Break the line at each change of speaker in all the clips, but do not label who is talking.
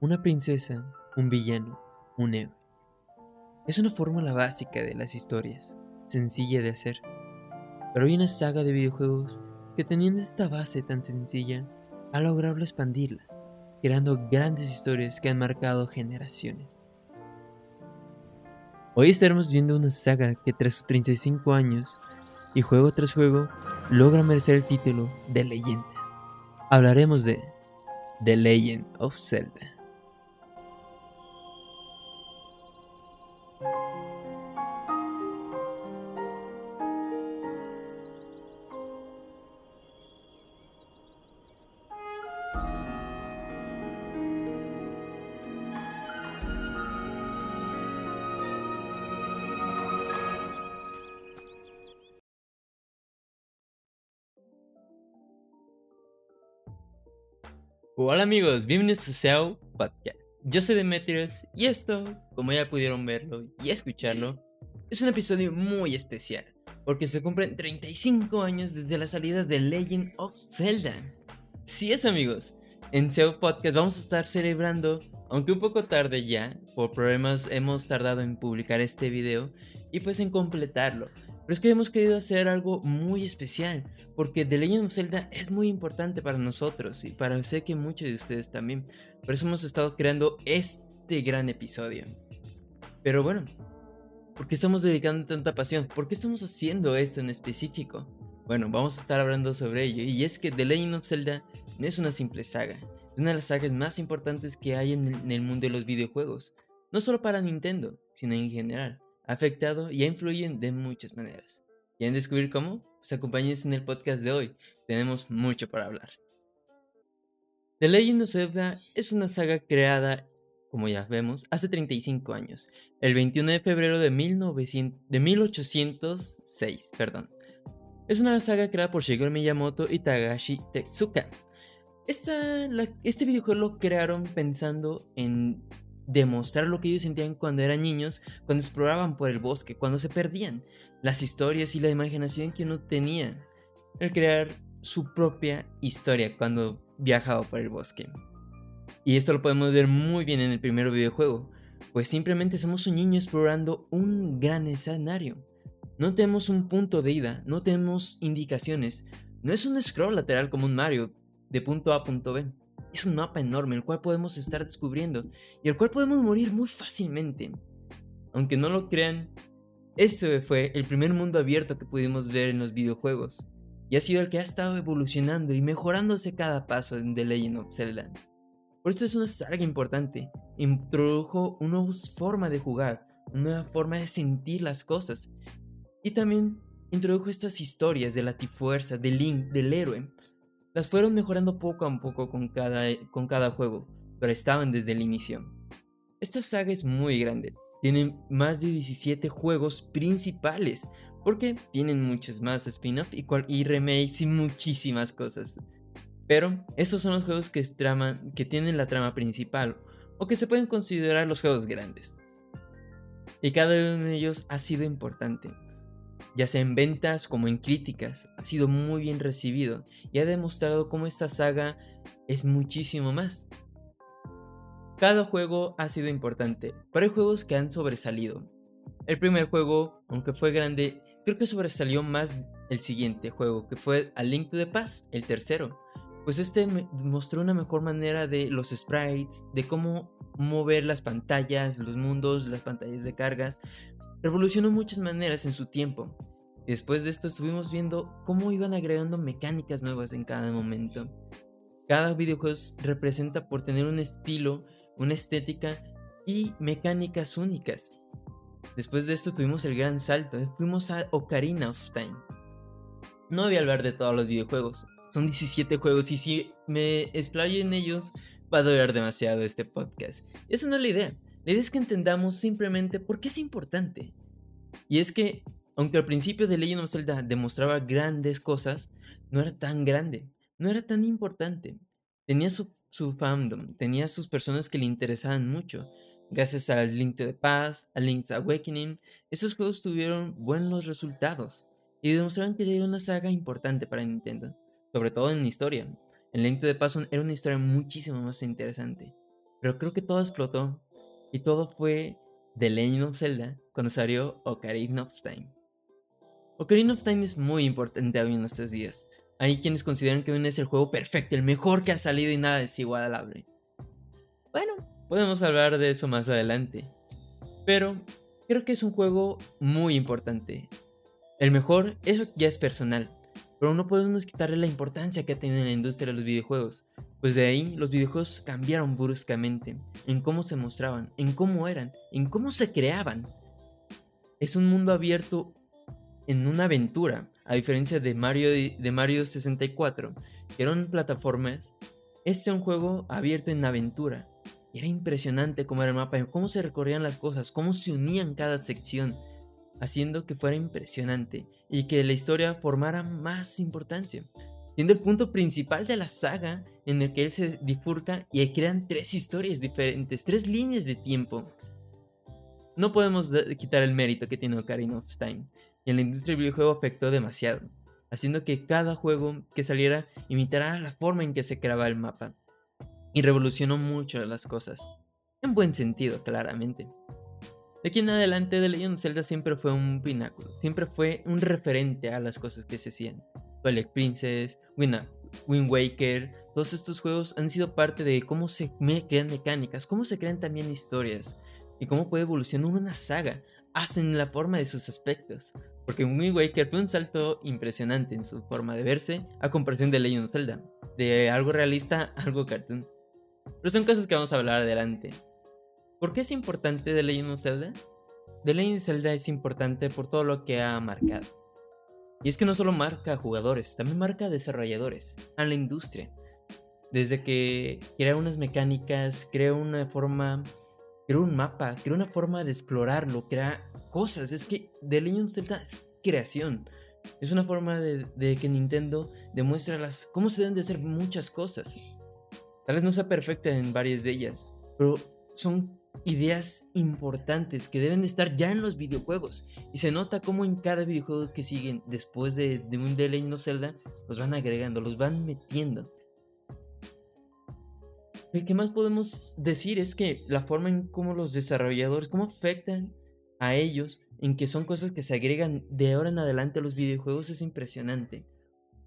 una princesa, un villano, un héroe. Es una fórmula básica de las historias, sencilla de hacer. Pero hay una saga de videojuegos que teniendo esta base tan sencilla, ha logrado expandirla, creando grandes historias que han marcado generaciones. Hoy estaremos viendo una saga que tras sus 35 años y juego tras juego logra merecer el título de leyenda. Hablaremos de The Legend of Zelda. Hola amigos, bienvenidos a SEO Podcast. Yo soy Demetrius y esto, como ya pudieron verlo y escucharlo, es un episodio muy especial porque se cumplen 35 años desde la salida de Legend of Zelda. Sí es amigos, en SEO Podcast vamos a estar celebrando, aunque un poco tarde ya, por problemas hemos tardado en publicar este video y pues en completarlo. Pero es que hemos querido hacer algo muy especial, porque The Legend of Zelda es muy importante para nosotros y para sé que muchos de ustedes también. Por eso hemos estado creando este gran episodio. Pero bueno, ¿por qué estamos dedicando tanta pasión? ¿Por qué estamos haciendo esto en específico? Bueno, vamos a estar hablando sobre ello. Y es que The Legend of Zelda no es una simple saga. Es una de las sagas más importantes que hay en el mundo de los videojuegos. No solo para Nintendo, sino en general afectado y ha influido de muchas maneras. ¿Quieren descubrir cómo? Pues acompáñense en el podcast de hoy, tenemos mucho para hablar. The Legend of Zelda es una saga creada, como ya vemos, hace 35 años, el 21 de febrero de, 1900, de 1806. Perdón. Es una saga creada por Shigeru Miyamoto y Tagashi Tetsuka. Esta, este videojuego lo crearon pensando en demostrar lo que ellos sentían cuando eran niños, cuando exploraban por el bosque, cuando se perdían, las historias y la imaginación que uno tenía, el crear su propia historia cuando viajaba por el bosque. Y esto lo podemos ver muy bien en el primer videojuego, pues simplemente somos un niño explorando un gran escenario. No tenemos un punto de ida, no tenemos indicaciones, no es un scroll lateral como un Mario, de punto A a punto B es un mapa enorme el cual podemos estar descubriendo y el cual podemos morir muy fácilmente. Aunque no lo crean, este fue el primer mundo abierto que pudimos ver en los videojuegos y ha sido el que ha estado evolucionando y mejorándose cada paso en The Legend of Zelda. Por esto es una saga importante, introdujo una nueva forma de jugar, una nueva forma de sentir las cosas y también introdujo estas historias de la Tifuerza, de Link, del héroe, las fueron mejorando poco a poco con cada, con cada juego, pero estaban desde el inicio. Esta saga es muy grande, tiene más de 17 juegos principales, porque tienen muchos más spin-off y, y remakes y muchísimas cosas. Pero estos son los juegos que, traman, que tienen la trama principal, o que se pueden considerar los juegos grandes. Y cada uno de ellos ha sido importante, ya sea en ventas como en críticas, ha sido muy bien recibido y ha demostrado cómo esta saga es muchísimo más. Cada juego ha sido importante, pero hay juegos que han sobresalido. El primer juego, aunque fue grande, creo que sobresalió más el siguiente juego, que fue A Link to the Past, el tercero. Pues este mostró una mejor manera de los sprites, de cómo mover las pantallas, los mundos, las pantallas de cargas, revolucionó muchas maneras en su tiempo. después de esto estuvimos viendo cómo iban agregando mecánicas nuevas en cada momento. Cada videojuego representa por tener un estilo, una estética y mecánicas únicas. Después de esto tuvimos el gran salto, fuimos a Ocarina of Time. No voy a hablar de todos los videojuegos, son 17 juegos y si me explayo en ellos va a durar demasiado este podcast. Eso no es la idea. La idea es que entendamos simplemente por qué es importante. Y es que, aunque al principio de Legend of Zelda demostraba grandes cosas, no era tan grande, no era tan importante. Tenía su, fandom, tenía sus personas que le interesaban mucho. Gracias a Link to the Past, a Link's Awakening, esos juegos tuvieron buenos resultados y demostraron que era una saga importante para Nintendo, sobre todo en historia. En Link to the Past era una historia muchísimo más interesante pero creo que todo explotó y todo fue The Legend of Zelda cuando salió Ocarina of Time. Ocarina of Time es muy importante hoy en nuestros días. Hay quienes consideran que hoy es el juego perfecto, el mejor que ha salido y nada es igualable. Bueno, podemos hablar de eso más adelante. Pero creo que es un juego muy importante. El mejor, eso ya es personal. Pero no podemos quitarle la importancia que ha tenido en la industria de los videojuegos. Pues de ahí los videojuegos cambiaron bruscamente en cómo se mostraban, en cómo eran, en cómo se creaban. Es un mundo abierto en una aventura, a diferencia de Mario, de Mario 64, que eran plataformas. Este es un juego abierto en aventura. Era impresionante cómo era el mapa, cómo se recorrían las cosas, cómo se unían cada sección, haciendo que fuera impresionante y que la historia formara más importancia siendo el punto principal de la saga en el que él se difurca y crean tres historias diferentes, tres líneas de tiempo. No podemos quitar el mérito que tiene Ocarina of Time, y en la industria del videojuego afectó demasiado, haciendo que cada juego que saliera imitara la forma en que se creaba el mapa, y revolucionó mucho las cosas, en buen sentido, claramente. De aquí en adelante, The Legend of Zelda siempre fue un pináculo, siempre fue un referente a las cosas que se hacían. Twilight Princess, Wind, Waker, todos estos juegos han sido parte de cómo se crean mecánicas, cómo se crean también historias y cómo puede evolucionar una saga, hasta en la forma de sus aspectos. Porque Wind Waker fue un salto impresionante en su forma de verse a comparación de Legend of Zelda, de algo realista a algo cartoon. Pero son cosas que vamos a hablar adelante. ¿Por qué es importante The Legend of Zelda? The Legend of Zelda es importante por todo lo que ha marcado. Y es que no solo marca a jugadores, también marca a desarrolladores, a la industria. Desde que crea unas mecánicas, crea una forma, crea un mapa, crea una forma de explorarlo, crea cosas. Es que The Legend of Zelda es creación. Es una forma de, de, que Nintendo demuestra las, cómo se deben de hacer muchas cosas. Tal vez no sea perfecta en varias de ellas, pero son ideas importantes que deben estar ya en los videojuegos. Y se nota como en cada videojuego que siguen después de, un The Legend of Zelda, los van agregando, los van metiendo. ¿Qué más podemos decir? Es que la forma en cómo los desarrolladores, cómo afectan a ellos, en que son cosas que se agregan de ahora en adelante a los videojuegos, es impresionante.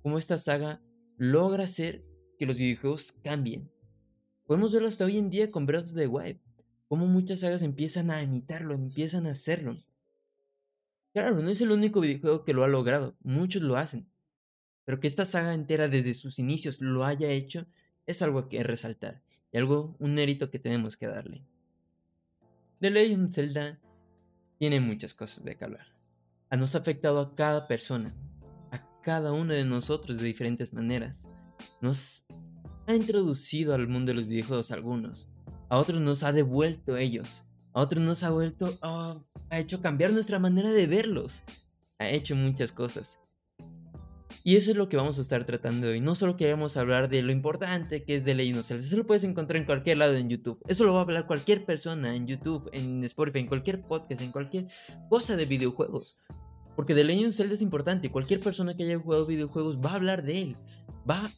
Cómo esta saga logra hacer que los videojuegos cambien. Podemos verlo hasta hoy en día con Breath of the Wild cómo muchas sagas empiezan a imitarlo, empiezan a hacerlo. Claro, no es el único videojuego que lo ha logrado, muchos lo hacen. Pero que esta saga entera desde sus inicios lo haya hecho es algo que resaltar y algo, un mérito que tenemos que darle. The Legend of Zelda tiene muchas cosas de que hablar. Nos ha afectado a cada persona, a cada uno de nosotros de diferentes maneras. Nos ha introducido al mundo de los videojuegos algunos, a otros nos ha devuelto ellos, a otros nos ha vuelto, oh, ha hecho cambiar nuestra manera de verlos, ha hecho muchas cosas. Y eso es lo que vamos a estar tratando hoy. No solo queremos hablar de lo importante que es de Legend of eso lo puedes encontrar en cualquier lado en YouTube. Eso lo va a hablar cualquier persona en YouTube, en Spotify, en cualquier podcast, en cualquier cosa de videojuegos. Porque The Legend of es importante. Cualquier persona que haya jugado videojuegos va a hablar de él. Va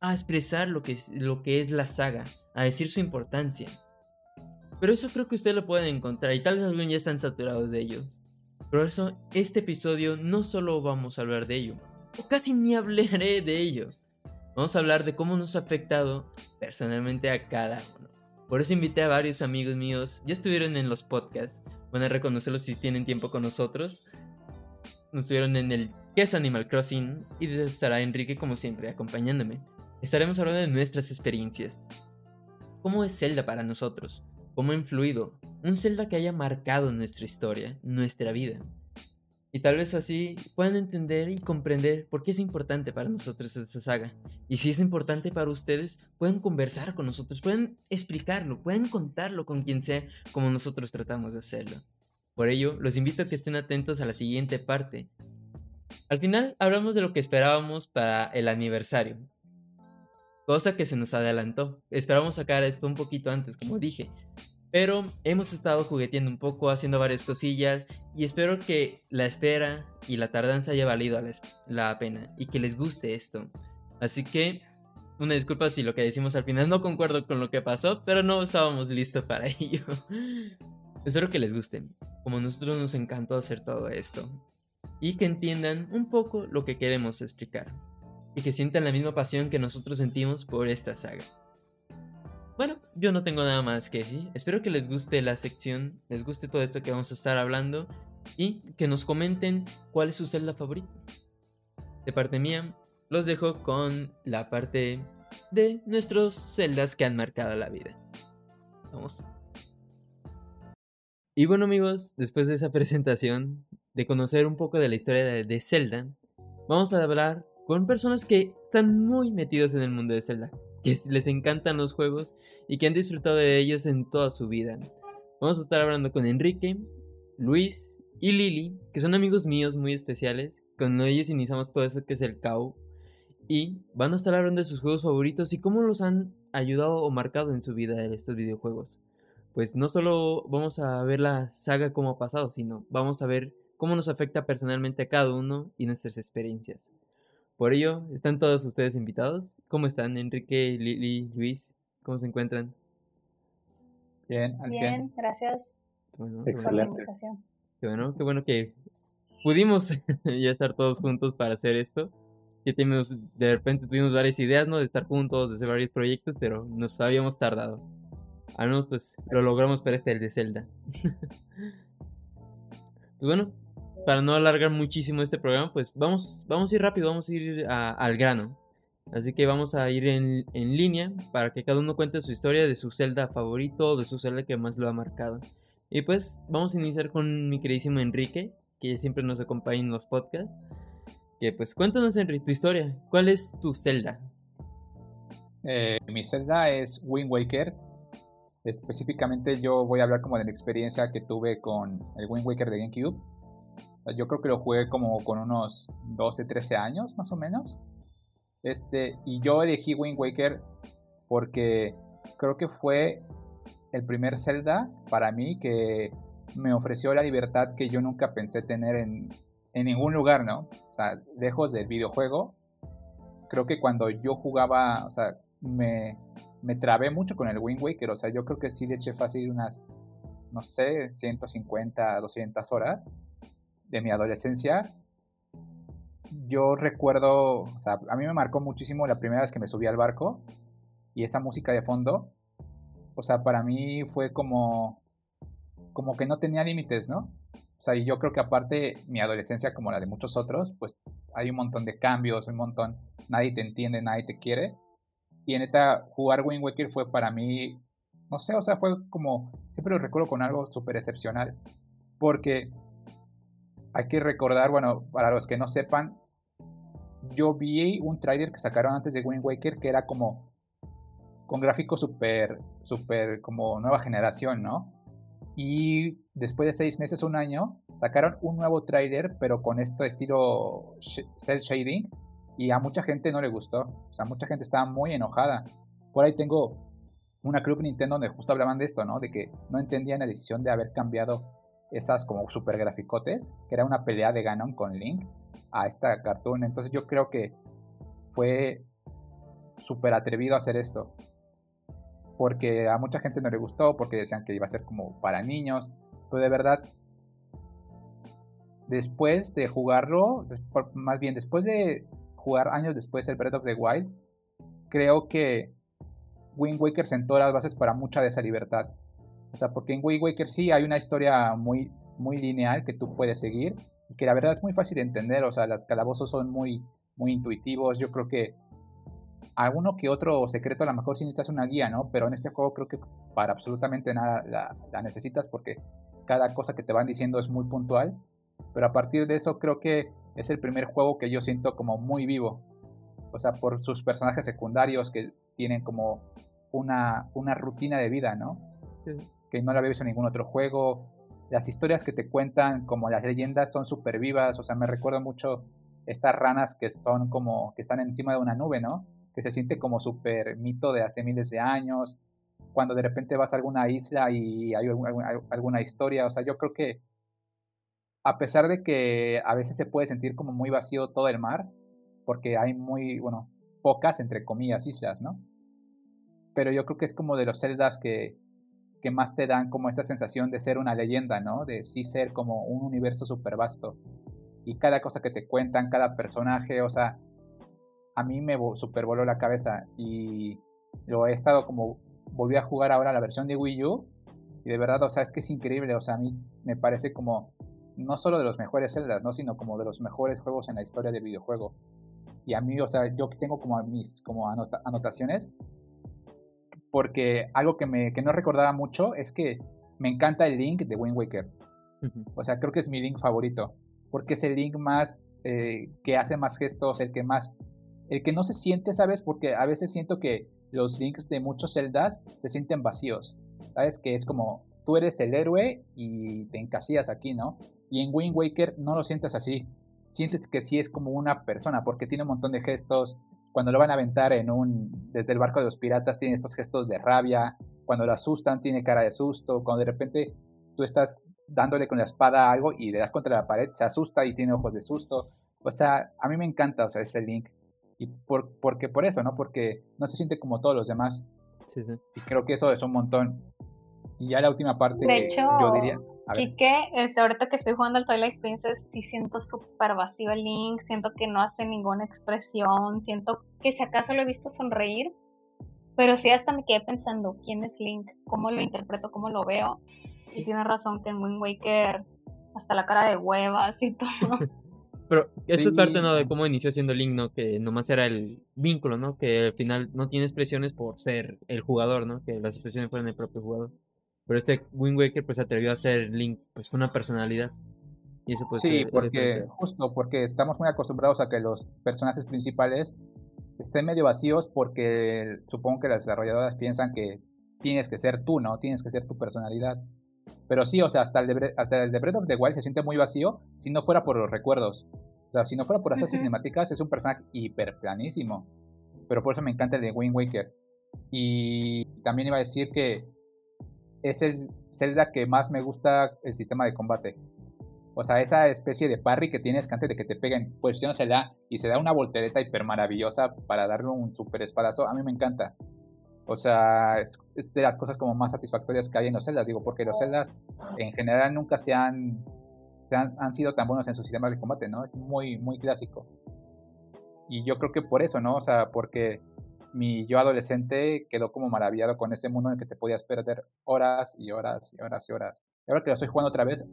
a expresar lo que es la saga a decir su importancia. Pero eso creo que ustedes lo pueden encontrar y tal vez algunos ya están saturados de ellos. Por eso, este episodio no solo vamos a hablar de ello, o casi ni hablaré de ello. Vamos a hablar de cómo nos ha afectado personalmente a cada uno. Por eso invité a varios amigos míos, ya estuvieron en los podcasts, van a reconocerlos si tienen tiempo con nosotros. Estuvieron en el ¿Qué es Animal Crossing? Y estará Enrique como siempre acompañándome. Estaremos hablando de nuestras experiencias, ¿Cómo es Zelda para nosotros? ¿Cómo ha influido? Un Zelda que haya marcado nuestra historia, nuestra vida. Y tal vez así puedan entender y comprender por qué es importante para nosotros esta saga. Y si es importante para ustedes, pueden conversar con nosotros, pueden explicarlo, pueden contarlo con quien sea como nosotros tratamos de hacerlo. Por ello, los invito a que estén atentos a la siguiente parte. Al final hablamos de lo que esperábamos para el aniversario, cosa que se nos adelantó. Esperamos sacar esto un poquito antes, como dije. Pero hemos estado jugueteando un poco, haciendo varias cosillas y espero que la espera y la tardanza haya valido la, pena y que les guste esto. Así que una disculpa si lo que decimos al final no concuerdo con lo que pasó, pero no estábamos listos para ello. Espero que les guste, como a nosotros nos encantó hacer todo esto, y que entiendan un poco lo que queremos explicar, y que sientan la misma pasión que nosotros sentimos por esta saga. Bueno, yo no tengo nada más que decir, espero que les guste la sección, les guste todo esto que vamos a estar hablando, y que nos comenten cuál es su celda favorita. De parte mía, los dejo con la parte de nuestros celdas que han marcado la vida. Vamos. Y bueno amigos, después de esa presentación, de conocer un poco de la historia de, Zelda, vamos a hablar con personas que están muy metidos en el mundo de Zelda, que les encantan los juegos y que han disfrutado de ellos en toda su vida. Vamos a estar hablando con Enrique, Luis y Lili, que son amigos míos muy especiales. Con ellos iniciamos todo eso que es el CAU. Y van a estar hablando de sus juegos favoritos y cómo los han ayudado o marcado en su vida estos videojuegos pues no solo vamos a ver la saga como ha pasado, sino vamos a ver cómo nos afecta personalmente a cada uno y nuestras experiencias. Por ello, están todos ustedes invitados. ¿Cómo están, Enrique, Lili, Luis? ¿Cómo se encuentran?
Bien,
Bien, gracias.
Excelente.
Qué bueno, qué bueno que pudimos ya estar todos juntos para hacer esto. Que tenemos, de repente tuvimos varias ideas, ¿no? De estar juntos, de hacer varios proyectos, pero nos habíamos tardado. Al menos pues lo logramos para este, el de Zelda. pues bueno, para no alargar muchísimo este programa, pues vamos, vamos a ir rápido, vamos a ir al grano. Así que vamos a ir en, línea para que cada uno cuente su historia de su Zelda favorito, de su Zelda que más lo ha marcado. Y pues vamos a iniciar con mi queridísimo Enrique, que siempre nos acompaña en los podcasts. Que pues cuéntanos Enrique tu historia. ¿Cuál es tu Zelda?
Eh, mi Zelda es Wind Waker, Específicamente yo voy a hablar como de la experiencia que tuve con el Wind Waker de GameCube. Yo creo que lo jugué como con unos 12, 13 años más o menos. Este, y yo elegí Wind Waker porque creo que fue el primer Zelda para mí que me ofreció la libertad que yo nunca pensé tener en, en ningún lugar, ¿no? O sea, lejos del videojuego. Creo que cuando yo jugaba, o sea, me, me trabé mucho con el Wind Waker. O sea, yo creo que sí le eché fácil unas, no sé, 150, 200 horas de mi adolescencia. Yo recuerdo, a mí me marcó muchísimo la primera vez que me subí al barco y esa música de fondo. O sea, para mí fue como, como que no tenía límites, ¿no? O sea, y yo creo que aparte mi adolescencia, como la de muchos otros, pues hay un montón de cambios, un montón, nadie te entiende, nadie te quiere. Y neta, jugar Wind Waker fue para mí, no sé, o sea, fue como, siempre lo recuerdo con algo súper excepcional. Porque hay que recordar, bueno, para los que no sepan, yo vi un trailer que sacaron antes de Wind Waker que era como con gráficos súper, súper como nueva generación, ¿no? Y después de seis meses, un año, sacaron un nuevo trailer, pero con este estilo cel shading, y a mucha gente no le gustó. O sea, mucha gente estaba muy enojada. Por ahí tengo una club Nintendo donde justo hablaban de esto, ¿no? De que no entendían la decisión de haber cambiado esas como super graficotes, que era una pelea de Ganon con Link, a esta cartoon. Entonces yo creo que fue súper atrevido hacer esto. Porque a mucha gente no le gustó, porque decían que iba a ser como para niños. Pero de verdad, después de jugarlo, más bien después de jugar años después el Breath of the Wild, creo que Wind Waker sentó las bases para mucha de esa libertad. O sea, porque en Wind Waker sí hay una historia muy, muy lineal que tú puedes seguir y que la verdad es muy fácil de entender. O sea, los calabozos son muy, muy intuitivos. Yo creo que alguno que otro secreto a lo mejor sí necesitas una guía, ¿no? Pero en este juego creo que para absolutamente nada la, necesitas porque cada cosa que te van diciendo es muy puntual. Pero a partir de eso creo que es el primer juego que yo siento como muy vivo. O sea, por sus personajes secundarios que tienen como una, una rutina de vida, ¿no? Que no la había visto en ningún otro juego. Las historias que te cuentan, como las leyendas, son súper vivas. O sea, me recuerdo mucho estas ranas que son como, que están encima de una nube, ¿no? Que se siente como súper mito de hace miles de años. Cuando de repente vas a alguna isla y hay alguna historia. O sea, yo creo que a pesar de que a veces se puede sentir como muy vacío todo el mar, porque hay muy, bueno, pocas, entre comillas, islas, ¿no? Pero yo creo que es como de los celdas que, que más te dan como esta sensación de ser una leyenda, ¿no? De sí ser como un universo súper vasto. Y cada cosa que te cuentan, cada personaje, o sea, a mí me super voló la cabeza y lo he estado como, volví a jugar ahora la versión de Wii U y de verdad, o sea, es que es increíble, o sea, a mí me parece como no solo de los mejores celdas, ¿no? Sino como de los mejores juegos en la historia del videojuego. Y a mí, o sea, yo tengo como mis como anotaciones porque algo que, me, que no recordaba mucho es que me encanta el Link de Wind Waker. O sea, creo que es mi Link favorito. Porque es el Link más eh, que hace más gestos, el que más. El que no se siente, ¿sabes? Porque a veces siento que los Links de muchos celdas se sienten vacíos. ¿Sabes? Que es como tú eres el héroe y te encasillas aquí, ¿no? Y en Wind Waker no lo sientes así. Sientes que sí es como una persona, porque tiene un montón de gestos, cuando lo van a aventar en un, desde el barco de los piratas, tiene estos gestos de rabia. Cuando lo asustan, tiene cara de susto. Cuando de repente tú estás dándole con la espada a algo y le das contra la pared, se asusta y tiene ojos de susto. O sea, a mí me encanta, o sea, ese Link. Y por, porque por eso, ¿no? Porque no se siente como todos los demás. Sí, sí. Y creo que eso es un montón. Y ya la última parte,
de hecho, yo diría. Kike, este, ahorita que estoy jugando al Twilight Princess, sí siento súper vacío el Link, siento que no hace ninguna expresión, siento que si acaso lo he visto sonreír, pero sí hasta me quedé pensando, ¿quién es Link? ¿Cómo lo interpreto? ¿Cómo lo veo? Y tiene razón que en Wind Waker hasta la cara de huevas y todo.
Pero eso es parte ¿no? de cómo inició siendo Link, ¿no? Que nomás era el vínculo, ¿no? Que al final no tiene expresiones por ser el jugador, ¿no? Que las expresiones fueran el propio jugador. Pero este Wind Waker pues atrevió a hacer Link pues una personalidad.
Y eso pues Sí, porque justo porque estamos muy acostumbrados a que los personajes principales estén medio vacíos porque supongo que las desarrolladoras piensan que tienes que ser tú, ¿no? Tienes que ser tu personalidad. Pero sí, o sea, hasta el de, hasta el de Breath of the Wild se siente muy vacío si no fuera por los recuerdos. O sea, si no fuera por esas cinemáticas, es un personaje hiperplanísimo. Pero por eso me encanta el de Wind Waker. Y también iba a decir que es el Zelda que más me gusta el sistema de combate. O sea, esa especie de parry que tienes que antes de que te peguen, da y se da una voltereta hiper maravillosa para darle un super espadazo. A mí me encanta. O sea, es, de las cosas como más satisfactorias que hay en los Zeldas, digo, porque los Zeldas en general nunca se han, se han, han sido tan buenos en sus sistemas de combate, ¿no? Es muy, muy clásico. Y yo creo que por eso, ¿no? O sea, porque mi yo adolescente quedó como maravillado con ese mundo en el que te podías perder horas y horas y horas y horas. Y ahora que lo estoy jugando otra vez,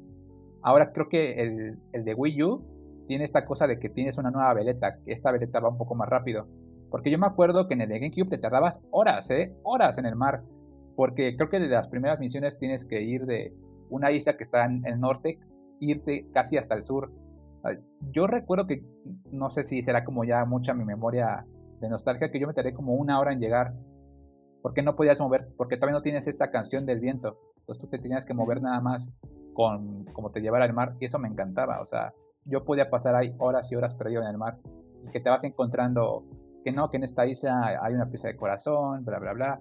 ahora creo que el, el de Wii U tiene esta cosa de que tienes una nueva veleta, que esta veleta va un poco más rápido. Porque yo me acuerdo que en el de GameCube te tardabas horas, ¿eh? Horas en el mar. Porque creo que de las primeras misiones tienes que ir de una isla que está en el norte, irte casi hasta el sur. Yo recuerdo que, no sé si será como ya mucha mi memoria de nostalgia que yo me tardé como una hora en llegar. Porque no podías mover, porque todavía no tienes esta canción del viento. Entonces tú te tenías que mover nada más con como te llevara el mar y eso me encantaba. O sea, yo podía pasar ahí horas y horas perdido en el mar y que te vas encontrando que no, que en esta isla hay una pieza de corazón, bla, bla, bla.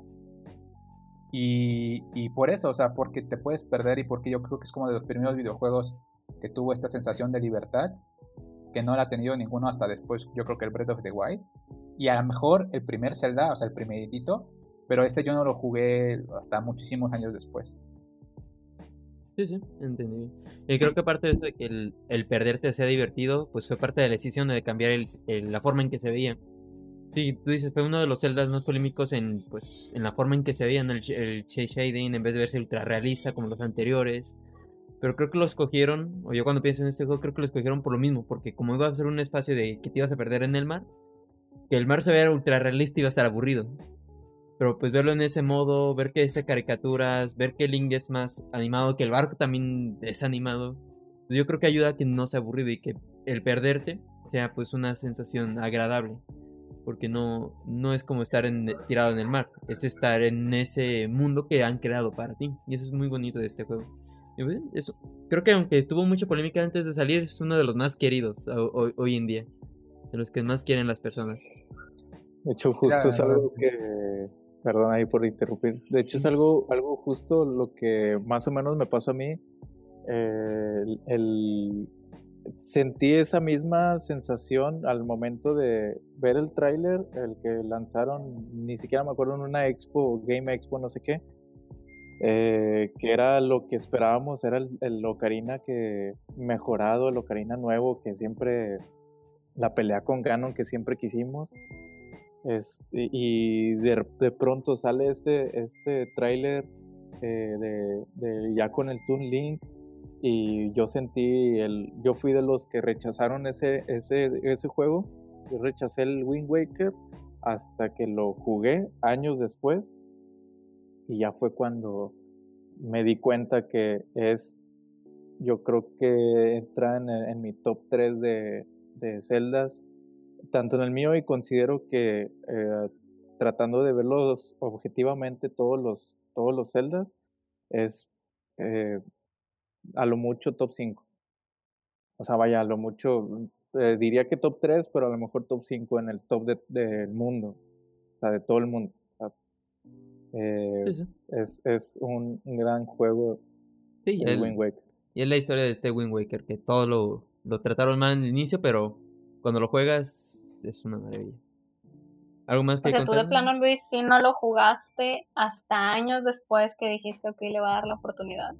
Y, y por eso, o sea, porque te puedes perder y porque yo creo que es como de los primeros videojuegos que tuvo esta sensación de libertad que no la ha tenido ninguno hasta después, yo creo que el Breath of the Wild. Y a lo mejor el primer Zelda, o sea, el primeritito, pero este yo no lo jugué hasta muchísimos años después.
Sí, sí, entendí. Y creo que parte de eso de que el, el perderte sea divertido, pues fue parte de la decisión de cambiar el, la forma en que se veía. Sí, tú dices, fue uno de los celdas más polémicos en, pues, en la forma en que se veían el, el shading, en vez de verse ultra realista como los anteriores. Pero creo que lo escogieron, o yo cuando pienso en este juego, creo que lo escogieron por lo mismo, porque como iba a ser un espacio de que te ibas a perder en el mar, que el mar se vea ultra realista iba a estar aburrido. Pero pues verlo en ese modo, ver que ese caricaturas, ver que Link es más animado, que el barco también es animado, pues yo creo que ayuda a que no sea aburrido y que el perderte sea pues una sensación agradable. Porque no, no es como estar tirado en el mar, es estar en ese mundo que han creado para ti. Y eso es muy bonito de este juego. Pues, eso, creo que aunque tuvo mucha polémica antes de salir, es uno de los más queridos hoy en día de los que más quieren las personas.
De hecho, justo es algo que, perdón ahí por interrumpir, de hecho es algo, algo justo lo que más o menos me pasa a mí. el, sentí esa misma sensación al momento de ver el tráiler, el que lanzaron, ni siquiera me acuerdo en una expo, Game Expo, no sé qué, eh, que era lo que esperábamos, era el, Ocarina que mejorado, el Ocarina nuevo, que siempre, la pelea con Ganon que siempre quisimos. Este, y de, pronto sale este, este eh, de, de, ya con el Toon Link y yo sentí el yo fui de los que rechazaron ese ese ese juego yo rechacé el Wind Waker hasta que lo jugué años después y ya fue cuando me di cuenta que es yo creo que entra en, mi top 3 de, de celdas tanto en el mío y considero que eh, tratando de verlos objetivamente todos los todos los celdas es eh, a lo mucho top 5. O sea, vaya, a lo mucho, eh, diría que top 3, pero a lo mejor top 5 en el top del mundo. O sea, de todo el mundo. Eh, es, es un, gran juego.
Sí, el, Wind Waker. Y es la historia de este Wind Waker, que todo lo, lo trataron mal en el inicio, pero cuando lo juegas es una maravilla. ¿Algo más que
O sea, tú de plano, Luis, si no lo jugaste hasta años después que dijiste, ok, le va a dar la oportunidad.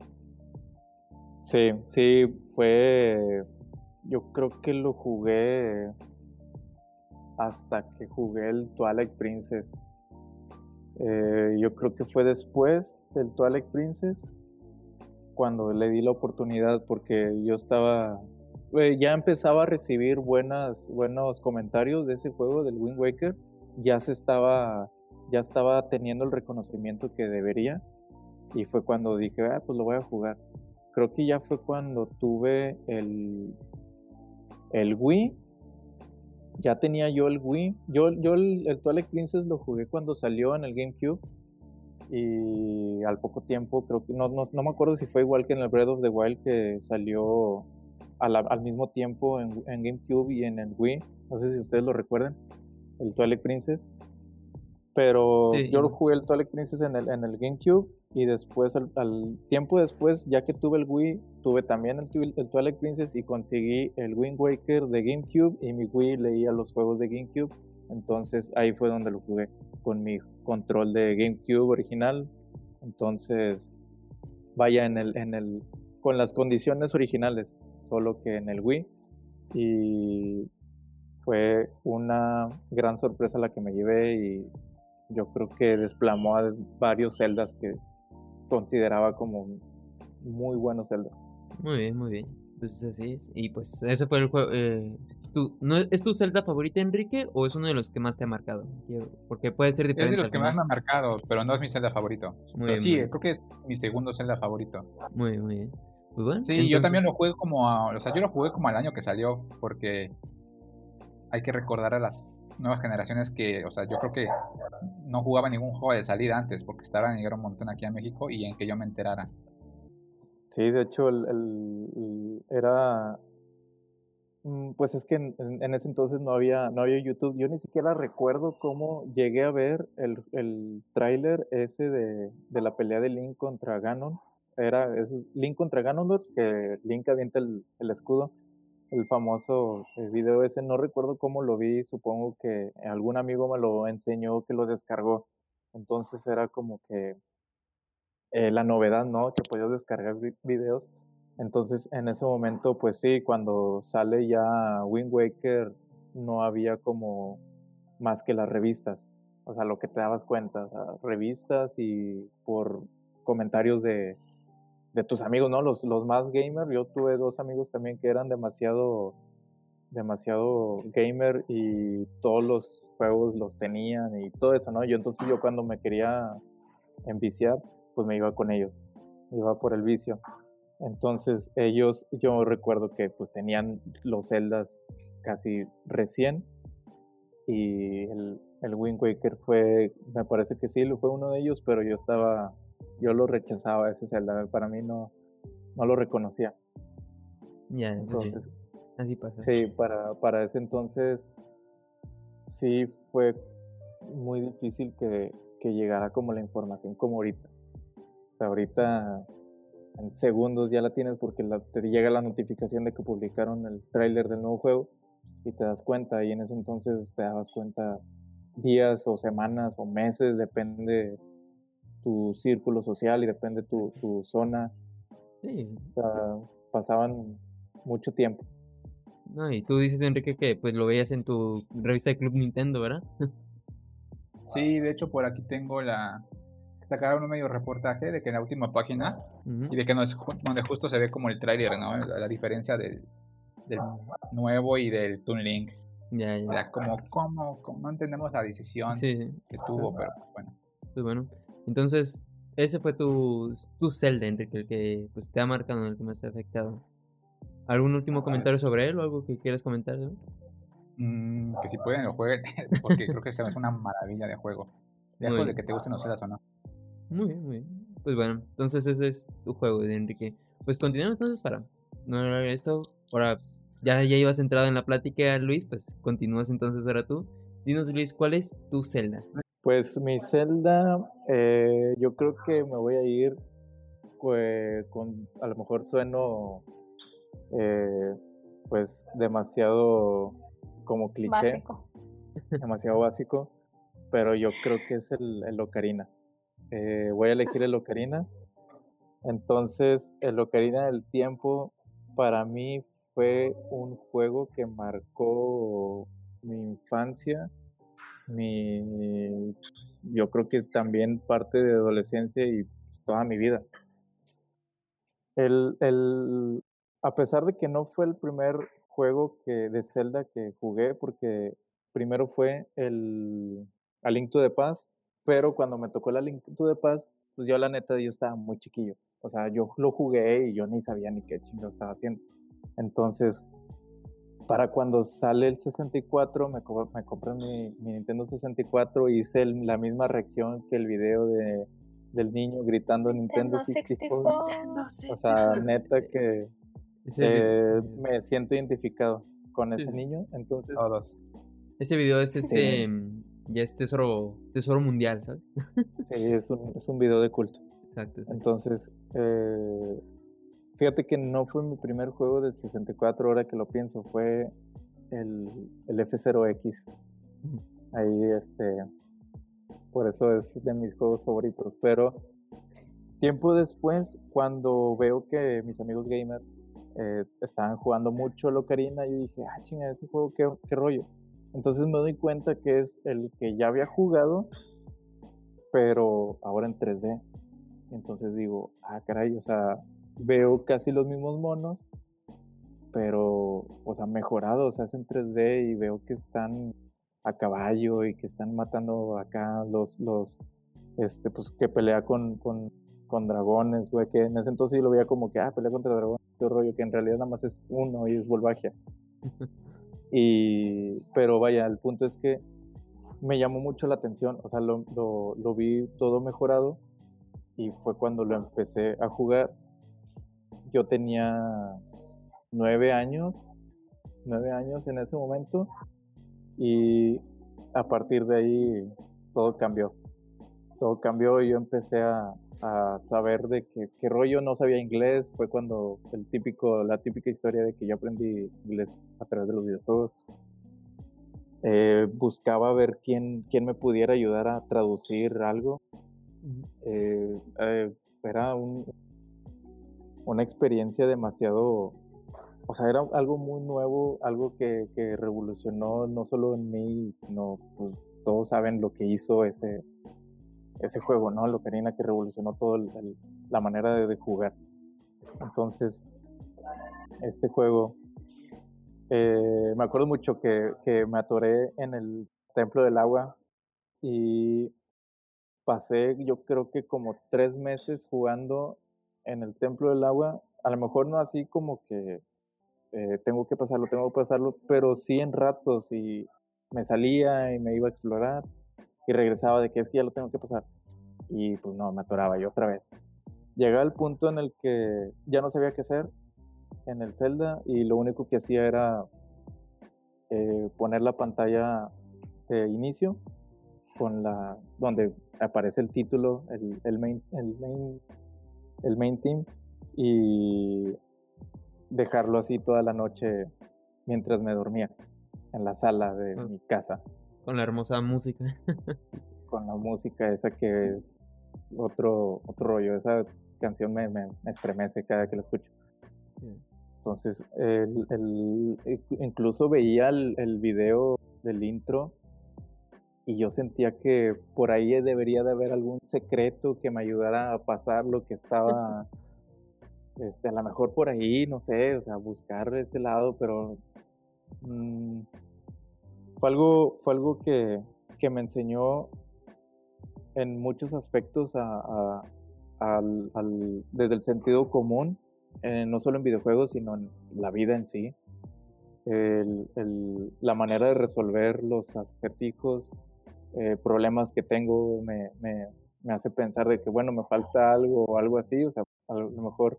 Sí, sí, fue. Yo creo que lo jugué hasta que jugué el Twilight Princess. Eh, yo creo que fue después del Twilight Princess cuando le di la oportunidad porque yo estaba. Ya empezaba a recibir buenas, buenos comentarios de ese juego del Wind Waker. Ya se estaba. Ya estaba teniendo el reconocimiento que debería. Y fue cuando dije, ah, pues lo voy a jugar creo que ya fue cuando tuve el, el Wii. Ya tenía yo el Wii. Yo, yo el, el Twilight Princess lo jugué cuando salió en el GameCube. Y al poco tiempo, creo que no, no, me acuerdo si fue igual que en el Breath of the Wild que salió al mismo tiempo en, en, GameCube y en el Wii. No sé si ustedes lo recuerdan, el Twilight Princess. Pero yo lo jugué el Twilight Princess en el, en el GameCube y después, al, tiempo después, ya que tuve el Wii, tuve también el, el, Twilight Princess y conseguí el Wind Waker de GameCube y mi Wii leía los juegos de GameCube. Entonces ahí fue donde lo jugué con mi control de GameCube original. Entonces, vaya en el, en el, con las condiciones originales, solo que en el Wii. Y fue una gran sorpresa la que me llevé y yo creo que desplamó a varios celdas que consideraba como muy buenos celdas.
Muy bien, muy bien. Pues así es. Y pues ese fue el juego. Eh, ¿no, ¿Es tu celda favorita, Enrique, o es uno de los que más te ha marcado? Porque puede ser diferente.
Es de los que más me ha marcado, pero no es mi celda favorito. Muy sí, creo que es mi segundo celda favorito.
Muy, muy bien.
Pues sí, yo también lo jugué como o sea, yo lo jugué como al año que salió, porque hay que recordar a las nuevas generaciones que, o sea, yo creo que no jugaba ningún juego de salida antes porque estaban en un montón aquí a México y en que yo me enterara.
Sí, de hecho, el, era. Mm, pues es que en, ese entonces no había, no había YouTube. Yo ni siquiera recuerdo cómo llegué a ver el, el tráiler ese de, de, la pelea de Link contra Ganon. Era Link contra Ganondorf, que Link avienta el, el escudo el famoso eh, video ese, no recuerdo cómo lo vi, supongo que algún amigo me lo enseñó que lo descargó. Entonces era como que eh, la novedad, ¿no? Que podías descargar videos. Entonces en ese momento, pues sí, cuando sale ya Wind Waker, no había como más que las revistas. O sea, lo que te dabas cuenta, revistas y por comentarios de, de tus amigos, ¿no? Los, los más gamer, yo tuve dos amigos también que eran demasiado, demasiado gamer y todos los juegos los tenían y todo eso, ¿no? Yo entonces yo cuando me quería enviciar, pues me iba con ellos, iba por el vicio. Entonces ellos, yo recuerdo que pues tenían los celdas casi recién y el, el Wind Waker fue, me parece que sí, fue uno de ellos, pero yo estaba yo lo rechazaba ese Zelda, para mí no, no lo reconocía.
Ya, pues así pasa.
Sí, para, para ese entonces sí fue muy difícil que, que llegara como la información como ahorita. O sea, ahorita en segundos ya la tienes porque te llega la notificación de que publicaron el tráiler del nuevo juego y te das cuenta y en ese entonces te dabas cuenta días o semanas o meses, depende tu círculo social y depende tu, tu zona. Sí. O sea, pasaban mucho tiempo.
No, y tú dices, Enrique, que pues lo veías en tu revista de Club Nintendo, ¿verdad?
sí, de hecho por aquí tengo la... Sacaron un medio reportaje de que en la última página y de que no es donde justo se ve como el tráiler, ¿no? La, diferencia del, del, nuevo y del Toon Link. Ya, ya. como, ¿cómo, no entendemos la decisión que tuvo, pero bueno.
Pues bueno, entonces, ese fue tu, tu Zelda, Enrique, el que pues, te ha marcado, el que más te ha afectado. ¿Algún último comentario sobre él o algo que quieras comentar?
Mm, que si pueden lo jueguen, porque creo que es una maravilla de juego. De de que te gusten los Zelda o no.
Muy bien, muy bien. Pues bueno, entonces ese es tu juego de Enrique. Pues continuamos entonces para no hablar esto. Ahora ya, ya ibas entrado en la plática, Luis, pues continúas entonces ahora tú. Dinos, Luis, ¿cuál es tu celda?
Pues mi celda, eh, yo creo que me voy a ir pues, con, a lo mejor sueno eh, pues demasiado como cliché, demasiado básico, pero yo creo que es el, el Ocarina. Eh, voy a elegir el Ocarina. Entonces, el Ocarina del Tiempo para mí fue un juego que marcó mi infancia, mi, yo creo que también parte de adolescencia y toda mi vida. El, el, a pesar de que no fue el primer juego que, de Zelda que jugué, porque primero fue el A Link to the pero cuando me tocó el A Link to the pues yo la neta yo estaba muy chiquillo. O sea, yo lo jugué y yo ni sabía ni qué chingo estaba haciendo. Entonces, para cuando sale el 64, me, me compré mi, Nintendo 64 y hice la misma reacción que el video de, del niño gritando Nintendo 64. O sea, neta que eh, me siento identificado con ese niño, entonces...
Ese video es este... Ya es tesoro, tesoro mundial, ¿sabes?
sí, es un, es un video de culto.
Exacto.
Entonces, eh, Fíjate que no fue mi primer juego del 64, ahora que lo pienso, fue el, el F0X. Ahí, este, por eso es de mis juegos favoritos. Pero tiempo después, cuando veo que mis amigos gamers eh, estaban jugando mucho a Locarina, yo dije, ah, chinga, ese juego, ¿qué, qué rollo. Entonces me doy cuenta que es el que ya había jugado, pero ahora en 3D. Entonces digo, ah, caray, o sea, veo casi los mismos monos, pero, o sea, mejorados, se hacen 3D y veo que están a caballo y que están matando acá los, los, este, pues que pelea con, con, con dragones, güey, que en ese entonces yo lo veía como que, ah, pelea contra dragones, todo rollo, que en realidad nada más es uno y es Volvagia. y, pero vaya, el punto es que me llamó mucho la atención, o sea, lo, lo, lo vi todo mejorado y fue cuando lo empecé a jugar yo tenía nueve años, nueve años en ese momento y a partir de ahí todo cambió. Todo cambió y yo empecé a, saber de que, qué rollo no sabía inglés. Fue cuando el típico, la típica historia de que yo aprendí inglés a través de los videojuegos. Eh, buscaba ver quién, quién me pudiera ayudar a traducir algo. Eh, eh, era un, una experiencia demasiado, o sea, era algo muy nuevo, algo que, que revolucionó no solo en mí, sino pues todos saben lo que hizo ese, ese juego, ¿no? Lo que revolucionó toda la manera de, jugar. Entonces, este juego, eh, me acuerdo mucho que, que me atoré en el Templo del Agua y pasé yo creo que como tres meses jugando en el templo del agua, a lo mejor no así como que eh, tengo que pasarlo, tengo que pasarlo, pero sí en ratos y me salía y me iba a explorar y regresaba de que es que ya lo tengo que pasar. Y pues no, me atoraba yo otra vez. Llegaba el punto en el que ya no sabía qué hacer en el Zelda y lo único que hacía era eh, poner la pantalla de inicio con la donde aparece el título, el, el main, el main el main team y dejarlo así toda la noche mientras me dormía en la sala de ah. mi casa.
Con la hermosa música.
Con la música esa que es otro, otro rollo. Esa canción me, me, estremece cada que la escucho. Entonces, el, incluso veía el, el, video del intro y yo sentía que por ahí debería de haber algún secreto que me ayudara a pasar lo que estaba, este, a lo mejor por ahí, no sé, o sea, buscar ese lado, pero mm, fue algo, fue algo que, que, me enseñó en muchos aspectos a, al, desde el sentido común, eh, no solo en videojuegos, sino en la vida en sí. La manera de resolver los acertijos, eh, problemas que tengo, me, hace pensar de que, bueno, me falta algo o algo así. O sea, a lo mejor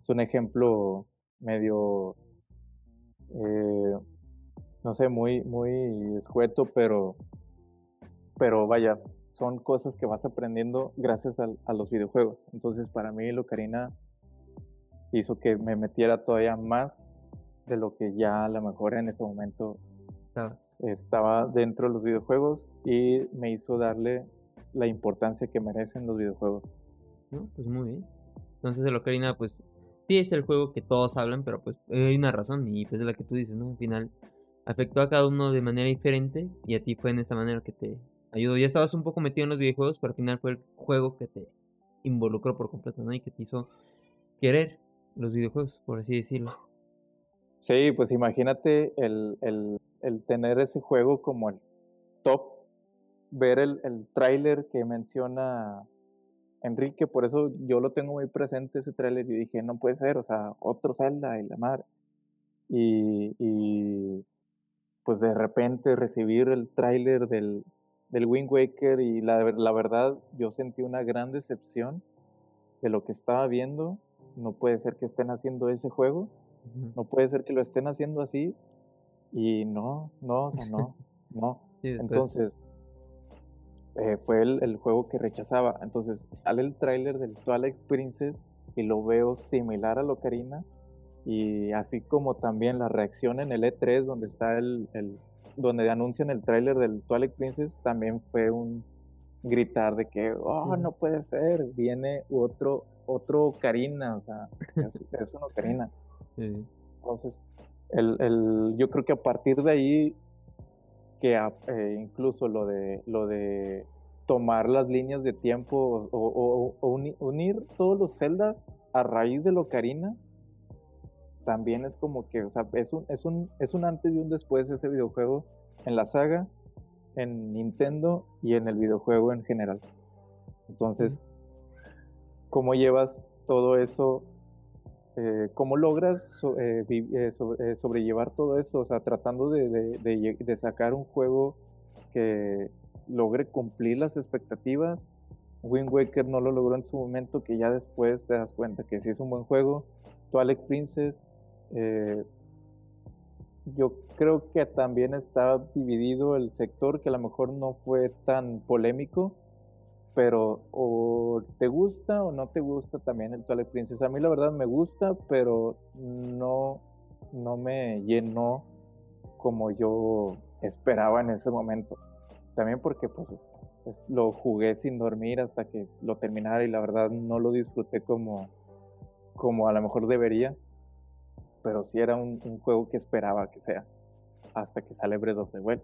es un ejemplo medio eh, no sé, muy, muy escueto, pero, pero vaya, son cosas que vas aprendiendo gracias a, los videojuegos. Entonces, para mí, Locarina hizo que me metiera todavía más de lo que ya a lo mejor en ese momento estaba dentro de los videojuegos y me hizo darle la importancia que merecen los videojuegos.
pues muy bien. Entonces, el Ocarina, pues sí es el juego que todos hablan, pero pues hay una razón y pues es la que tú dices, ¿no? Al final afectó a cada uno de manera diferente y a ti fue en esta manera que te ayudó. Ya estabas un poco metido en los videojuegos, pero al final fue el juego que te involucró por completo, ¿no? Y que te hizo querer los videojuegos, por así decirlo.
Sí, pues imagínate el, tener ese juego como el top, ver el, el tráiler que menciona Enrique, por eso yo lo tengo muy presente ese tráiler y dije, no puede ser, o sea, otro Zelda y la madre. Y, y pues de repente recibir el tráiler del, del Wind Waker y la, la, verdad yo sentí una gran decepción de lo que estaba viendo. No puede ser que estén haciendo ese juego, no puede ser que lo estén haciendo así y no, no, o sea, no, no. Entonces, eh, fue el, el, juego que rechazaba. Entonces sale el tráiler del Twilight Princess y lo veo similar a Locarina y así como también la reacción en el E3 donde está el, el donde anuncian el tráiler del Twilight Princess también fue un gritar de que oh no puede ser viene otro otro Ocarina o sea es, una Ocarina entonces el, el, yo creo que a partir de ahí que eh, incluso lo de lo de tomar las líneas de tiempo o, o, unir todos los celdas a raíz de la Ocarina también es como que, o sea, es un, es un, es un antes y un después ese videojuego en la saga, en Nintendo y en el videojuego en general. Entonces, ¿cómo llevas todo eso? Eh, ¿Cómo logras eh, eh, sobrellevar todo eso? O sea, tratando de, sacar un juego que logre cumplir las expectativas. Wind Waker no lo logró en su momento, que ya después te das cuenta que sí es un buen juego. Twilight Princess eh, yo creo que también está dividido el sector que a lo mejor no fue tan polémico, pero o te gusta o no te gusta también el Twilight Princess. A mí la verdad me gusta, pero no, no me llenó como yo esperaba en ese momento. También porque pues, lo jugué sin dormir hasta que lo terminara y la verdad no lo disfruté como, como a lo mejor debería pero sí era un, juego que esperaba que sea hasta que sale Breath of the Wild.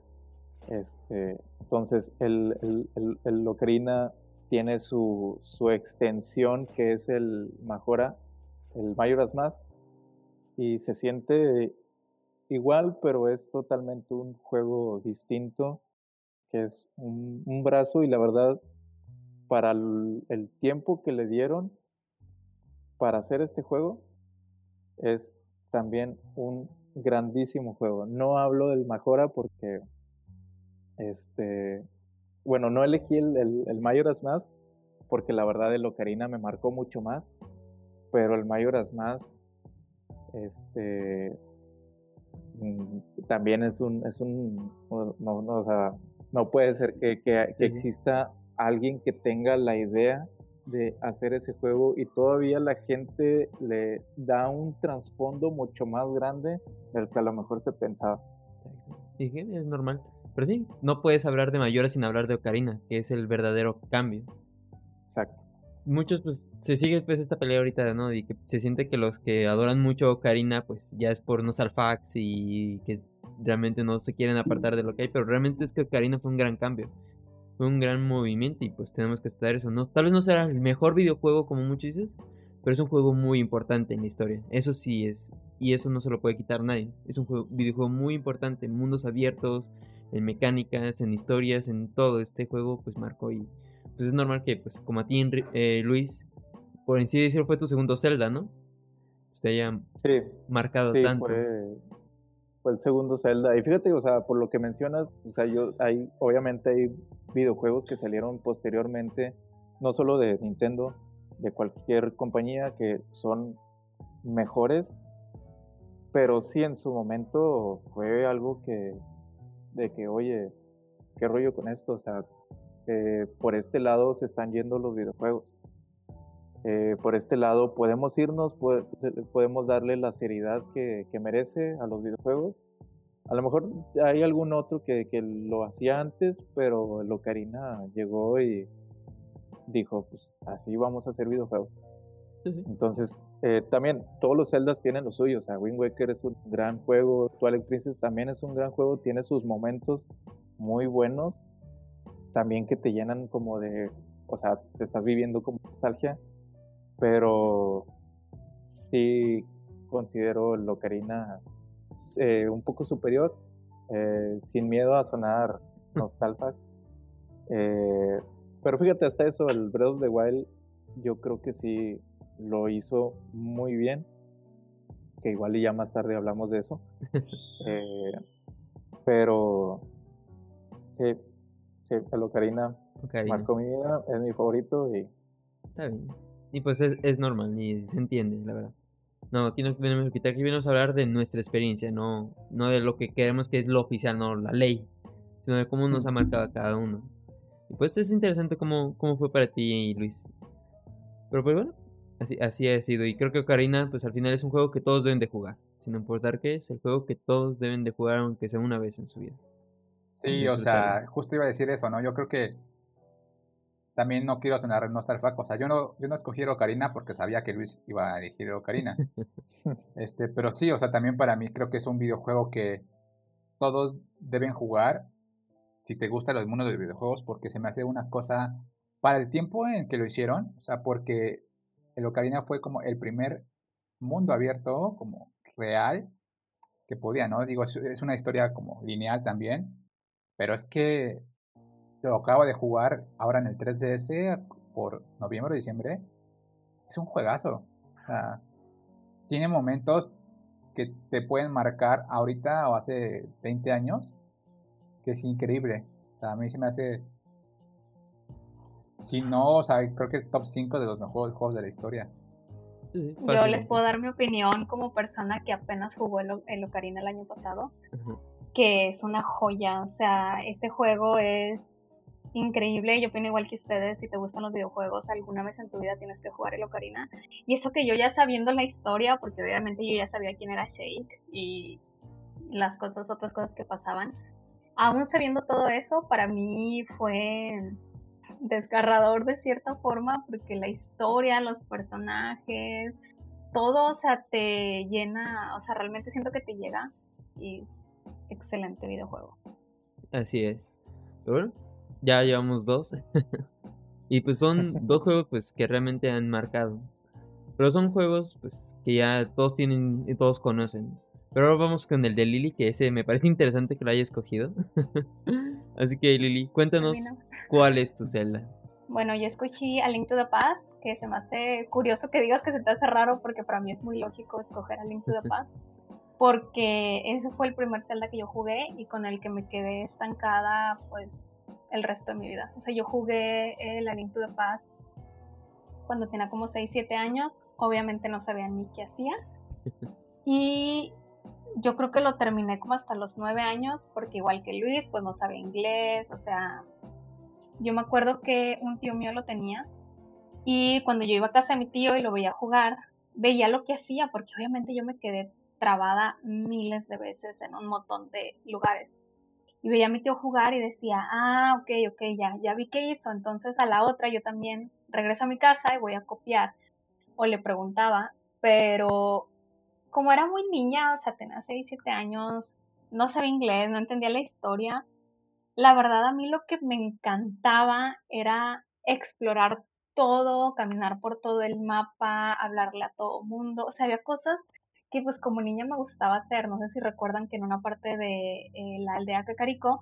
Este, entonces, el, el, el, Ocarina tiene su, su, extensión que es el Majora, el Majora's Mask, y se siente igual, pero es totalmente un juego distinto, que es un, un brazo y la verdad, para el tiempo que le dieron para hacer este juego, es también un grandísimo juego. No hablo del Majora porque, este, bueno, no elegí el, el, Majora's Mask porque la verdad el Ocarina me marcó mucho más, pero el Majora's Mask, este, mm, también es un, es un, no, no, o sea, no puede ser que, que, que exista alguien que tenga la idea de hacer ese juego y todavía la gente le da un trasfondo mucho más grande del que a lo mejor se pensaba.
Sí, es normal. Pero sí, no puedes hablar de Mayora sin hablar de Ocarina, que es el verdadero cambio.
Exacto.
Muchos, pues, se sigue pues esta pelea ahorita, ¿no? Y que se siente que los que adoran mucho Ocarina, pues ya es por Nostalfax y que realmente no se quieren apartar de lo que hay, pero realmente es que Ocarina fue un gran cambio fue un gran movimiento y pues tenemos que estar eso. No, tal vez no será el mejor videojuego como muchos dicen, pero es un juego muy importante en la historia. Eso sí es, y eso no se lo puede quitar nadie. Es un juego, videojuego muy importante, mundos abiertos, en mecánicas, en historias, en todo. Este juego pues marcó y pues es normal que pues como a ti, eh, Luis, por en sí decirlo fue tu segundo Zelda, ¿no? Usted haya marcado tanto
el segundo Zelda. Y fíjate, o sea, por lo que mencionas, o sea, yo hay, obviamente hay videojuegos que salieron posteriormente, no solo de Nintendo, de cualquier compañía que son mejores, pero sí en su momento fue algo que, de que, oye, ¿qué rollo con esto? O sea, eh, por este lado se están yendo los videojuegos. Eh, por este lado podemos irnos, podemos darle la seriedad que, merece a los videojuegos. A lo mejor hay algún otro que, lo hacía antes, pero el Ocarina llegó y dijo, pues así vamos a hacer videojuegos. Entonces, eh, también todos los Zeldas tienen lo suyo. O sea, Wind Waker es un gran juego, Twilight Princess también es un gran juego, tiene sus momentos muy buenos, también que te llenan como de, o sea, te estás viviendo como nostalgia pero sí considero el Ocarina eh, un poco superior, eh, sin miedo a sonar nostálgico. Eh, pero fíjate, hasta eso, el Breath of the Wild, yo creo que sí lo hizo muy bien. Que igual y ya más tarde hablamos de eso. pero sí, sí, el Ocarina, Ocarina marcó mi vida, es mi favorito y.
Está bien. Y pues es, normal, y se entiende, la verdad. No, aquí, no, aquí venimos a hablar de nuestra experiencia, no, no de lo que queremos que es lo oficial, no la ley, sino de cómo nos ha marcado a cada uno. Y pues es interesante cómo, cómo fue para ti, Luis. Pero pues bueno, así, así ha sido. Y creo que Ocarina, pues al final es un juego que todos deben de jugar. Sin importar qué es, el juego que todos deben de jugar aunque sea una vez en su vida.
Sí, o sea, justo iba a decir eso, ¿no? Yo creo que también no quiero sonar nostálgico. O sea, yo no, yo no escogí Ocarina porque sabía que Luis iba a elegir Ocarina. este, pero sí, o sea, también para mí creo que es un videojuego que todos deben jugar si te gusta los mundos de videojuegos porque se me hace una cosa para el tiempo en que lo hicieron, o sea, porque el Ocarina fue como el primer mundo abierto como real que podía, ¿no? Digo, es una historia como lineal también, pero es que lo acabo de jugar ahora en el 3DS por noviembre o diciembre. Es un juegazo. tiene momentos que te pueden marcar ahorita o hace 20 años, que es increíble. O sea, a mí se me hace. Si no, o sea, creo que es top 5 de los mejores juegos de la historia.
Yo les puedo dar mi opinión como persona que apenas jugó el, el Ocarina el año pasado, que es una joya. O sea, este juego es increíble. Yo opino igual que ustedes, si te gustan los videojuegos, alguna vez en tu vida tienes que jugar el Ocarina. Y eso que yo ya sabiendo la historia, porque obviamente yo ya sabía quién era Shake y las cosas, otras cosas que pasaban. Aún sabiendo todo eso, para mí fue desgarrador de cierta forma, porque la historia, los personajes, todo, o sea, te llena, o sea, realmente siento que te llega y excelente videojuego.
Así es. Pero bueno, ya llevamos dos. y pues son dos juegos pues que realmente han marcado. Pero son juegos pues que ya todos tienen y todos conocen. Pero ahora vamos con el de Lily, que ese me parece interesante que lo haya escogido. Así que Lily, cuéntanos cuál es tu celda.
Bueno, yo escogí A Link to the Past, que se me hace curioso que digas que se te hace raro porque para mí es muy lógico escoger A Link to the Past. Porque ese fue el primer Zelda que yo jugué y con el que me quedé estancada pues el resto de mi vida. O sea, yo jugué el A Link to the Past cuando tenía como 6, 7 años. Obviamente no sabía ni qué hacía. Y yo creo que lo terminé como hasta los 9 años, porque igual que Luis, pues no sabía inglés. O sea, yo me acuerdo que un tío mío lo tenía Y cuando yo iba a casa de mi tío y lo veía jugar, veía lo que hacía, porque obviamente yo me quedé trabada miles de veces en un montón de lugares. Y veía a mi tío jugar y decía, ah, ok, ok, ya, ya vi qué hizo. Entonces a la otra yo también regreso a mi casa y voy a copiar. O le preguntaba, pero como era muy niña, o sea, tenía 6, 7 años, no sabía inglés, no entendía la historia. La verdad a mí lo que me encantaba era explorar todo, caminar por todo el mapa, hablarle a todo mundo. O sea, había cosas que pues como niña me gustaba hacer. No sé si recuerdan que en una parte de eh, la aldea Cacarico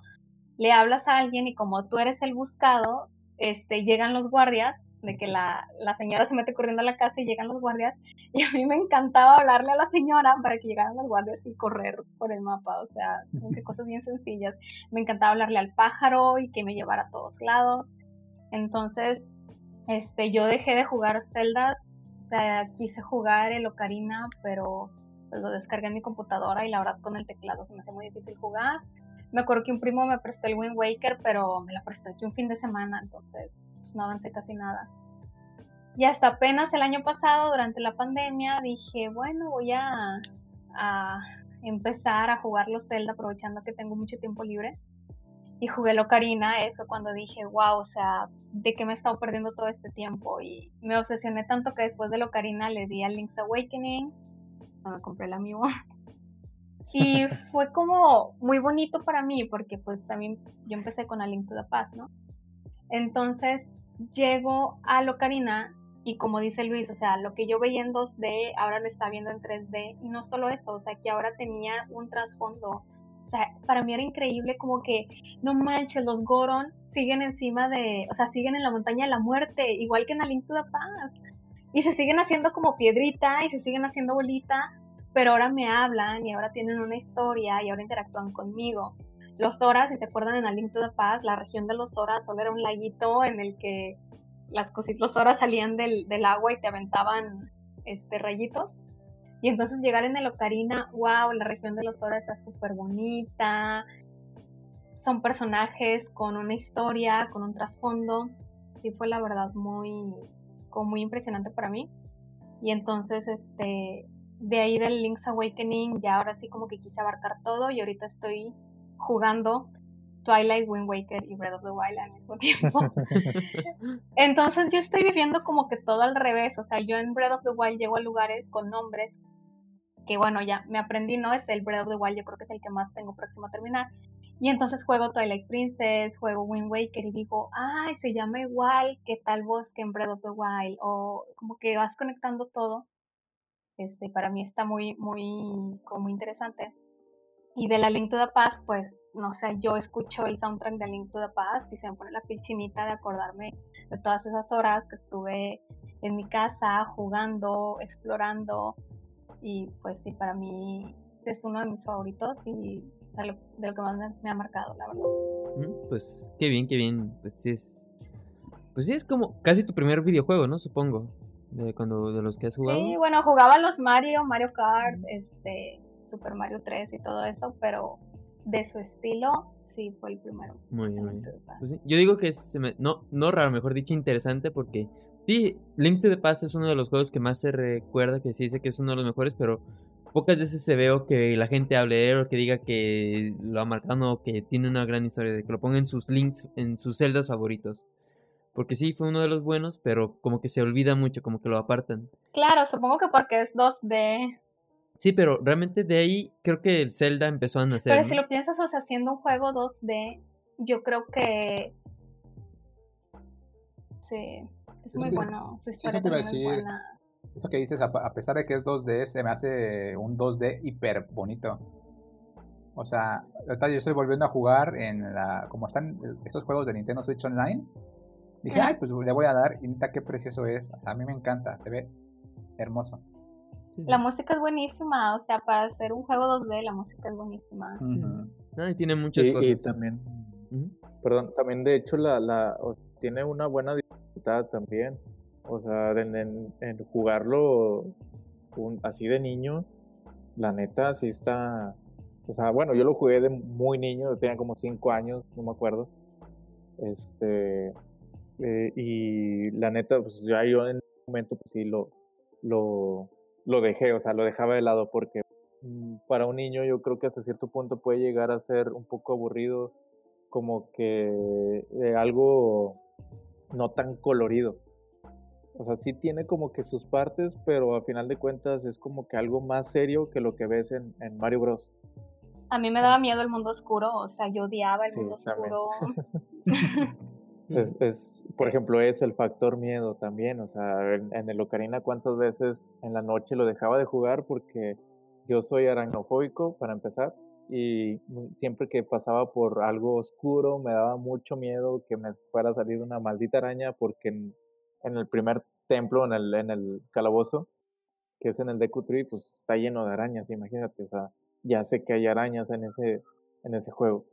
le hablas a alguien y como tú eres el buscado, este, llegan los guardias de que la, la, señora se mete corriendo a la casa y llegan los guardias. Y a mí me encantaba hablarle a la señora para que llegaran los guardias y correr por el mapa. O sea, que cosas bien sencillas. Me encantaba hablarle al pájaro y que me llevara a todos lados. Entonces, este, yo dejé de jugar Zelda. O sea, quise jugar el Ocarina, pero pues, lo descargué en mi computadora y la verdad con el teclado se me hace muy difícil jugar. Me acuerdo que un primo me prestó el Wind Waker, pero me la prestó aquí un fin de semana, entonces pues, no avancé casi nada. Y hasta apenas el año pasado, durante la pandemia, dije, bueno, voy a, a empezar a jugar los Zelda aprovechando que tengo mucho tiempo libre. Y jugué el Ocarina, eso cuando dije, wow, o sea, ¿de qué me he estado perdiendo todo este tiempo? Y me obsesioné tanto que después del Ocarina le di a Link's Awakening, me compré el amigo. Y fue como muy bonito para mí porque pues también yo empecé con A Link to the Past, ¿no? Entonces llego a Locarina y como dice Luis, o sea, lo que yo veía en 2D, ahora lo está viendo en 3D. Y no solo eso, o sea, que ahora tenía un trasfondo. O sea, para mí era increíble como que, no manches, los Goron siguen encima de, o sea, siguen en la montaña de la muerte, igual que en A Link to the. Y se siguen haciendo como piedrita y se siguen haciendo bolita, pero ahora me hablan y ahora tienen una historia y ahora interactúan conmigo. Los Horas, si se acuerdan en A Link to the Past, la región de los Horas solo era un laguito en el que las cositas, los Horas salían del, agua y te aventaban este, rayitos. Y entonces llegar en el Ocarina, wow, la región de los Horas está súper bonita. Son personajes con una historia, con un trasfondo. Sí fue la verdad muy, como muy impresionante para mí. Y entonces, este, de ahí del Link's Awakening, ya ahora sí como que quise abarcar todo y ahorita estoy jugando Twilight, Wind Waker y Breath of the Wild al mismo tiempo. Entonces yo estoy viviendo como que todo al revés, o sea, yo en Breath of the Wild llego a lugares con nombres que bueno, ya me aprendí, ¿no? Es el Breath of the Wild, yo creo que es el que más tengo próximo a terminar. Y entonces juego Twilight Princess, juego Wind Waker y digo, ay, se llama igual que tal voz que en Breath of the Wild. O como que vas conectando todo. Este, para mí está muy, muy, como muy interesante. Y de la Link to the Past, pues, no sé, yo escucho el soundtrack de Link to the Past y se me pone la piel chinita de acordarme de todas esas horas que estuve en mi casa jugando, explorando. Y pues sí, para mí es uno de mis favoritos y de lo, que más me, ha marcado, la verdad.
Pues qué bien, qué bien. Pues sí es. Pues sí, es como casi tu primer videojuego, ¿no? Supongo. De cuando de los que has jugado.
Sí, bueno, jugaba los Mario, Mario Kart, este, Super Mario 3 y todo eso, pero de su estilo sí fue el primero.
Muy bien. Pues yo digo que es no no raro, mejor dicho interesante porque sí, Link to the Past es uno de los juegos que más se recuerda, que se dice que es uno de los mejores, pero pocas veces se veo que la gente hable de él o que diga que lo ha marcado o que tiene una gran historia, de que lo ponga en sus links, en sus celdas favoritos. Porque sí, fue uno de los buenos, pero como que se olvida mucho, como que lo apartan.
Claro, supongo que porque es 2D.
Sí, pero realmente de ahí creo que el Zelda empezó a nacer.
Pero si lo piensas, o sea, haciendo un juego 2D, yo creo que. Sí, es muy bueno. Su historia es muy buena.
Eso que dices, a pesar de que es 2D, se me hace un 2D hiper bonito. O sea, yo estoy volviendo a jugar en la. Como están estos juegos de Nintendo Switch Online. Dije, ay, pues le voy a dar. Y neta, qué precioso es. a mí me encanta. Se ve hermoso.
La música es buenísima. O sea, para hacer un juego 2D, la música es buenísima.
y tiene muchas cosas.
Y también. Perdón, también de hecho, la, la tiene una buena dificultad también. O sea, en, jugarlo así de niño, la neta sí está. O sea, bueno, yo lo jugué de muy niño, tenía como 5 años, no me acuerdo. Este. Eh, y la neta, pues ya yo en un momento, pues sí, lo, lo, lo dejé, o sea, lo dejaba de lado porque mm, para un niño yo creo que hasta cierto punto puede llegar a ser un poco aburrido, como que eh, algo no tan colorido. O sea, sí tiene como que sus partes, pero al final de cuentas es como que algo más serio que lo que ves en, en Mario Bros.
A mí me daba miedo el mundo oscuro, o sea, yo odiaba el mundo oscuro.
es, es, por ejemplo, es el factor miedo también, o sea, en, en, el Ocarina cuántas veces en la noche lo dejaba de jugar porque yo soy aracnofóbico para empezar y siempre que pasaba por algo oscuro me daba mucho miedo que me fuera a salir una maldita araña porque en, el primer templo, en el, en el calabozo, que es en el Deku Tree, pues está lleno de arañas, imagínate, o sea, ya sé que hay arañas en ese, en ese juego.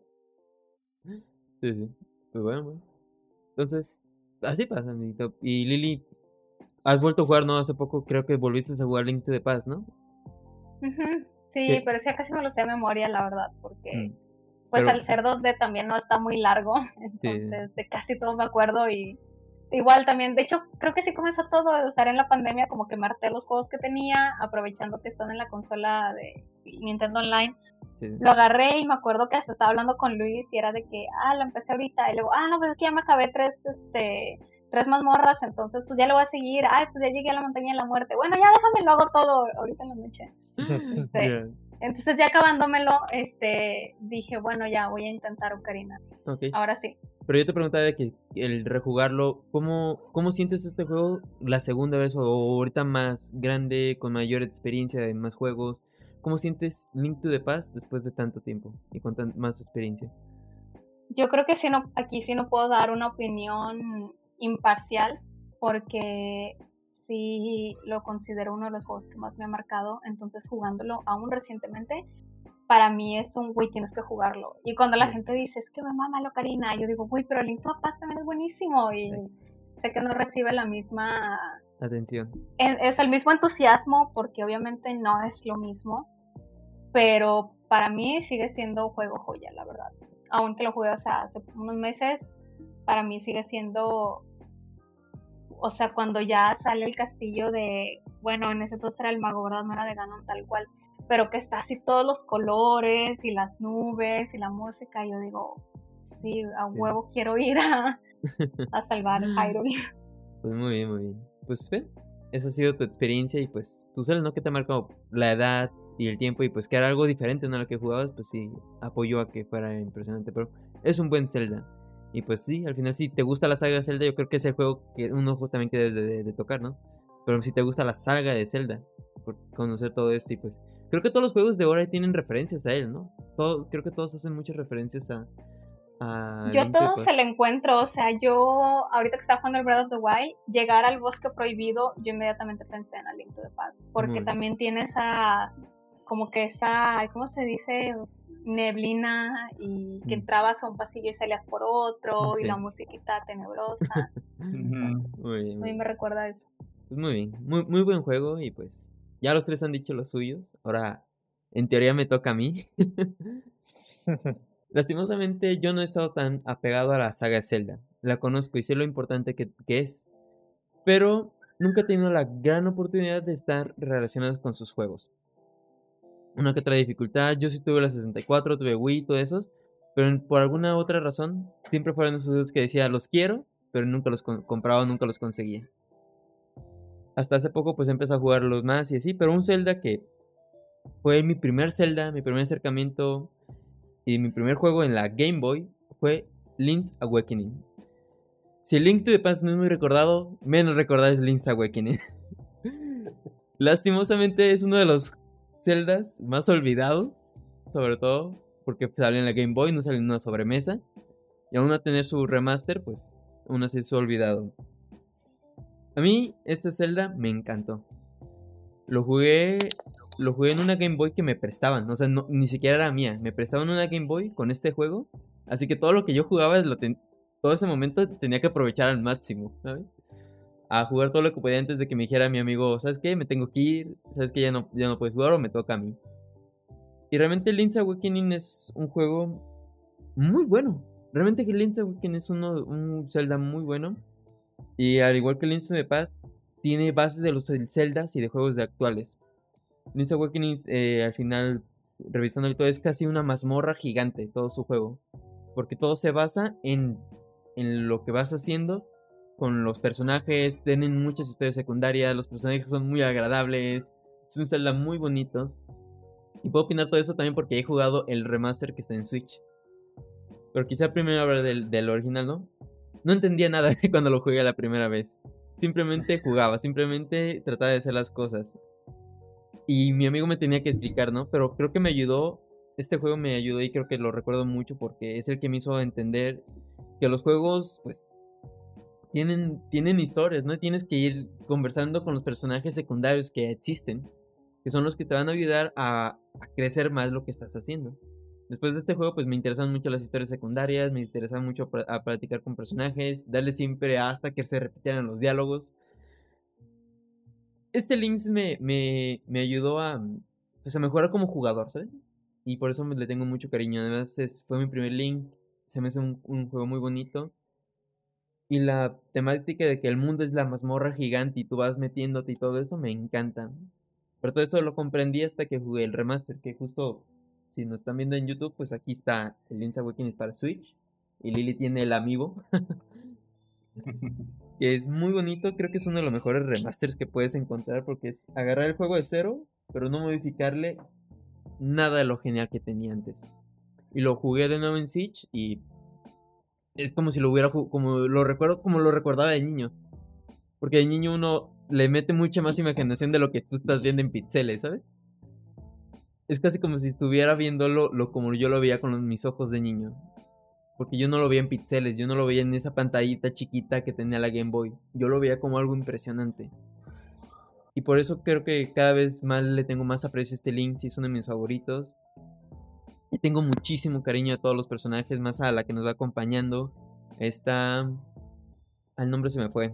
Sí, sí. Pues bueno, bueno. Entonces, así pasa, amiguito. Y Lili, has vuelto a jugar, ¿no? Hace poco creo que volviste a jugar Link to the Past, ¿no?
Sí, pero sí, casi me lo sé a memoria, la verdad, porque mm. pues al ser 2D también no está muy largo, entonces de casi todo me acuerdo y igual también, de hecho, creo que sí comenzó todo de usar en la pandemia, como que marté los juegos que tenía, aprovechando que están en la consola de Nintendo Online. Lo agarré y me acuerdo que hasta estaba hablando con Luis y era de que, ah, lo empecé ahorita. Y luego, ah, no, pues es que ya me acabé tres, este, tres mazmorras, entonces pues ya lo voy a seguir. Ay, pues ya llegué a la montaña de la muerte. Bueno, ya déjame, lo hago todo ahorita en la noche. Entonces ya acabándomelo, este, dije, bueno, ya voy a intentar Ocarina. Ahora sí.
Pero yo te preguntaba de que el rejugarlo, ¿cómo, ¿cómo sientes este juego la segunda vez o ahorita más grande, con mayor experiencia en más juegos? ¿Cómo sientes Link to the Past después de tanto tiempo y con más experiencia?
Yo creo que no, aquí sí no puedo dar una opinión imparcial porque sí lo considero uno de los juegos que más me ha marcado, entonces jugándolo aún recientemente, para mí es un, güey, tienes que jugarlo. Y cuando la gente dice, es que me mama lo Karina, yo digo, güey, pero Link Past también es buenísimo y sé que no recibe la misma
atención.
Es, el mismo entusiasmo porque obviamente no es lo mismo, pero para mí sigue siendo juego joya, la verdad. Aunque lo jugué, hace unos meses, para mí sigue siendo o sea, cuando ya sale el castillo de, bueno, en ese entonces era el mago, ¿verdad? No era de Ganon tal cual, pero que está así todos los colores y las nubes y la música, yo digo, sí, a huevo quiero ir a, a salvar a Hyrule.
Pues muy bien, muy bien. Pues ven, esa ha sido tu experiencia y pues tú sabes, ¿no? Que te marcado la edad y el tiempo y pues que era algo diferente, ¿no? A lo que jugabas, pues sí, apoyó a que fuera impresionante, pero es un buen Zelda. Y pues sí, al final si te gusta la saga de Zelda, yo creo que es el juego que un ojo también que debes de, tocar, ¿no? Pero si te gusta la saga de Zelda, por conocer todo esto y pues... Creo que todos los juegos de ahora tienen referencias a él, ¿no? Todo, creo que todos hacen muchas referencias a...
yo todo se lo encuentro, o sea, yo ahorita que estaba jugando el Breath of the Wild, llegar al bosque prohibido, yo inmediatamente pensé en A Link to the Past, porque también tiene esa, como que esa, ¿cómo se dice? neblina y que mm. entrabas a un pasillo y salías por otro y la musiquita tenebrosa. muy bien. A mí me recuerda eso.
Pues muy bien, muy, muy buen juego y pues ya los tres han dicho los suyos. Ahora, en teoría me toca a mí. Lastimosamente yo no he estado tan apegado a la saga Zelda. La conozco y sé lo importante que, que es. Pero nunca he tenido la gran oportunidad de estar relacionado con sus juegos una que otra dificultad. Yo sí tuve la 64, tuve Wii, todo eso. Pero por alguna otra razón, siempre fueron esos juegos que decía, los quiero, pero nunca los compraba, nunca los conseguía. Hasta hace poco pues empecé a jugarlos más y así, pero un Zelda que fue mi primer Zelda, mi primer acercamiento y mi primer juego en la Game Boy fue Link's Awakening. Si Link to the Past no es muy recordado, menos recordado es Link's Awakening. Lastimosamente es uno de los celdas más olvidados, sobre todo porque salen en la Game Boy, no salen en una sobremesa. Y aún a tener su remaster, pues aún así es olvidado. A mí este Zelda me encantó. Lo jugué, lo jugué en una Game Boy que me prestaban, o sea, ni siquiera era mía. Me prestaban una Game Boy con este juego, así que todo lo que yo jugaba, lo todo ese momento tenía que aprovechar al máximo, ¿sabes? a jugar todo lo que podía antes de que me dijera mi amigo, ¿sabes qué? Me tengo que ir, ¿sabes qué? Ya no, ya no puedes jugar o me toca a mí. Y realmente Link's Awakening es un juego muy bueno. Realmente Link's Awakening es uno, un Zelda muy bueno. Y al igual que Link's de Paz, tiene bases de los Zeldas y de juegos de actuales. Link's Awakening, eh, al final, revisando todo, es casi una mazmorra gigante, todo su juego. Porque todo se basa en, en lo que vas haciendo con los personajes. Tienen muchas historias secundarias, los personajes son muy agradables. Es un Zelda muy bonito. Y puedo opinar todo eso también porque he jugado el remaster que está en Switch. Pero quizá primero hablar del, del original, ¿no? No entendía nada cuando lo jugué la primera vez. Simplemente jugaba, simplemente trataba de hacer las cosas. Y mi amigo me tenía que explicar, ¿no? Pero creo que me ayudó. Este juego me ayudó y creo que lo recuerdo mucho porque es el que me hizo entender que los juegos, pues, tienen, tienen historias, ¿no? Tienes que ir conversando con los personajes secundarios que existen, que son los que te van a ayudar a, a crecer más lo que estás haciendo. Después de este juego, pues me interesan mucho las historias secundarias, me interesaba mucho a platicar con personajes, darle siempre hasta que se repitieran los diálogos. Este Links me, me, me ayudó a, pues, a mejorar como jugador, ¿sabes? Y por eso le tengo mucho cariño. Además, fue mi primer Link, se me hace un, un juego muy bonito. Y la temática de que el mundo es la mazmorra gigante y tú vas metiéndote y todo eso me encanta. Pero todo eso lo comprendí hasta que jugué el remaster, que justo si nos están viendo en YouTube, pues aquí está el Link's Awakening para Switch. Y Lily tiene el amigo. que es muy bonito. Creo que es uno de los mejores remasters que puedes encontrar. Porque es agarrar el juego de cero, pero no modificarle nada de lo genial que tenía antes. Y lo jugué de nuevo en Switch y es como si lo hubiera como lo recuerdo como lo recordaba de niño. Porque de niño uno le mete mucha más imaginación de lo que tú estás viendo en pixeles, ¿sabes? Es casi como si estuviera viéndolo lo, como yo lo veía con mis ojos de niño. Porque yo no lo veía en pixeles, yo no lo veía en esa pantallita chiquita que tenía la Game Boy. Yo lo veía como algo impresionante. Y por eso creo que cada vez más le tengo más aprecio a este Link, si es uno de mis favoritos. Y tengo muchísimo cariño a todos los personajes, más a la que nos va acompañando. Esta... El nombre se me fue.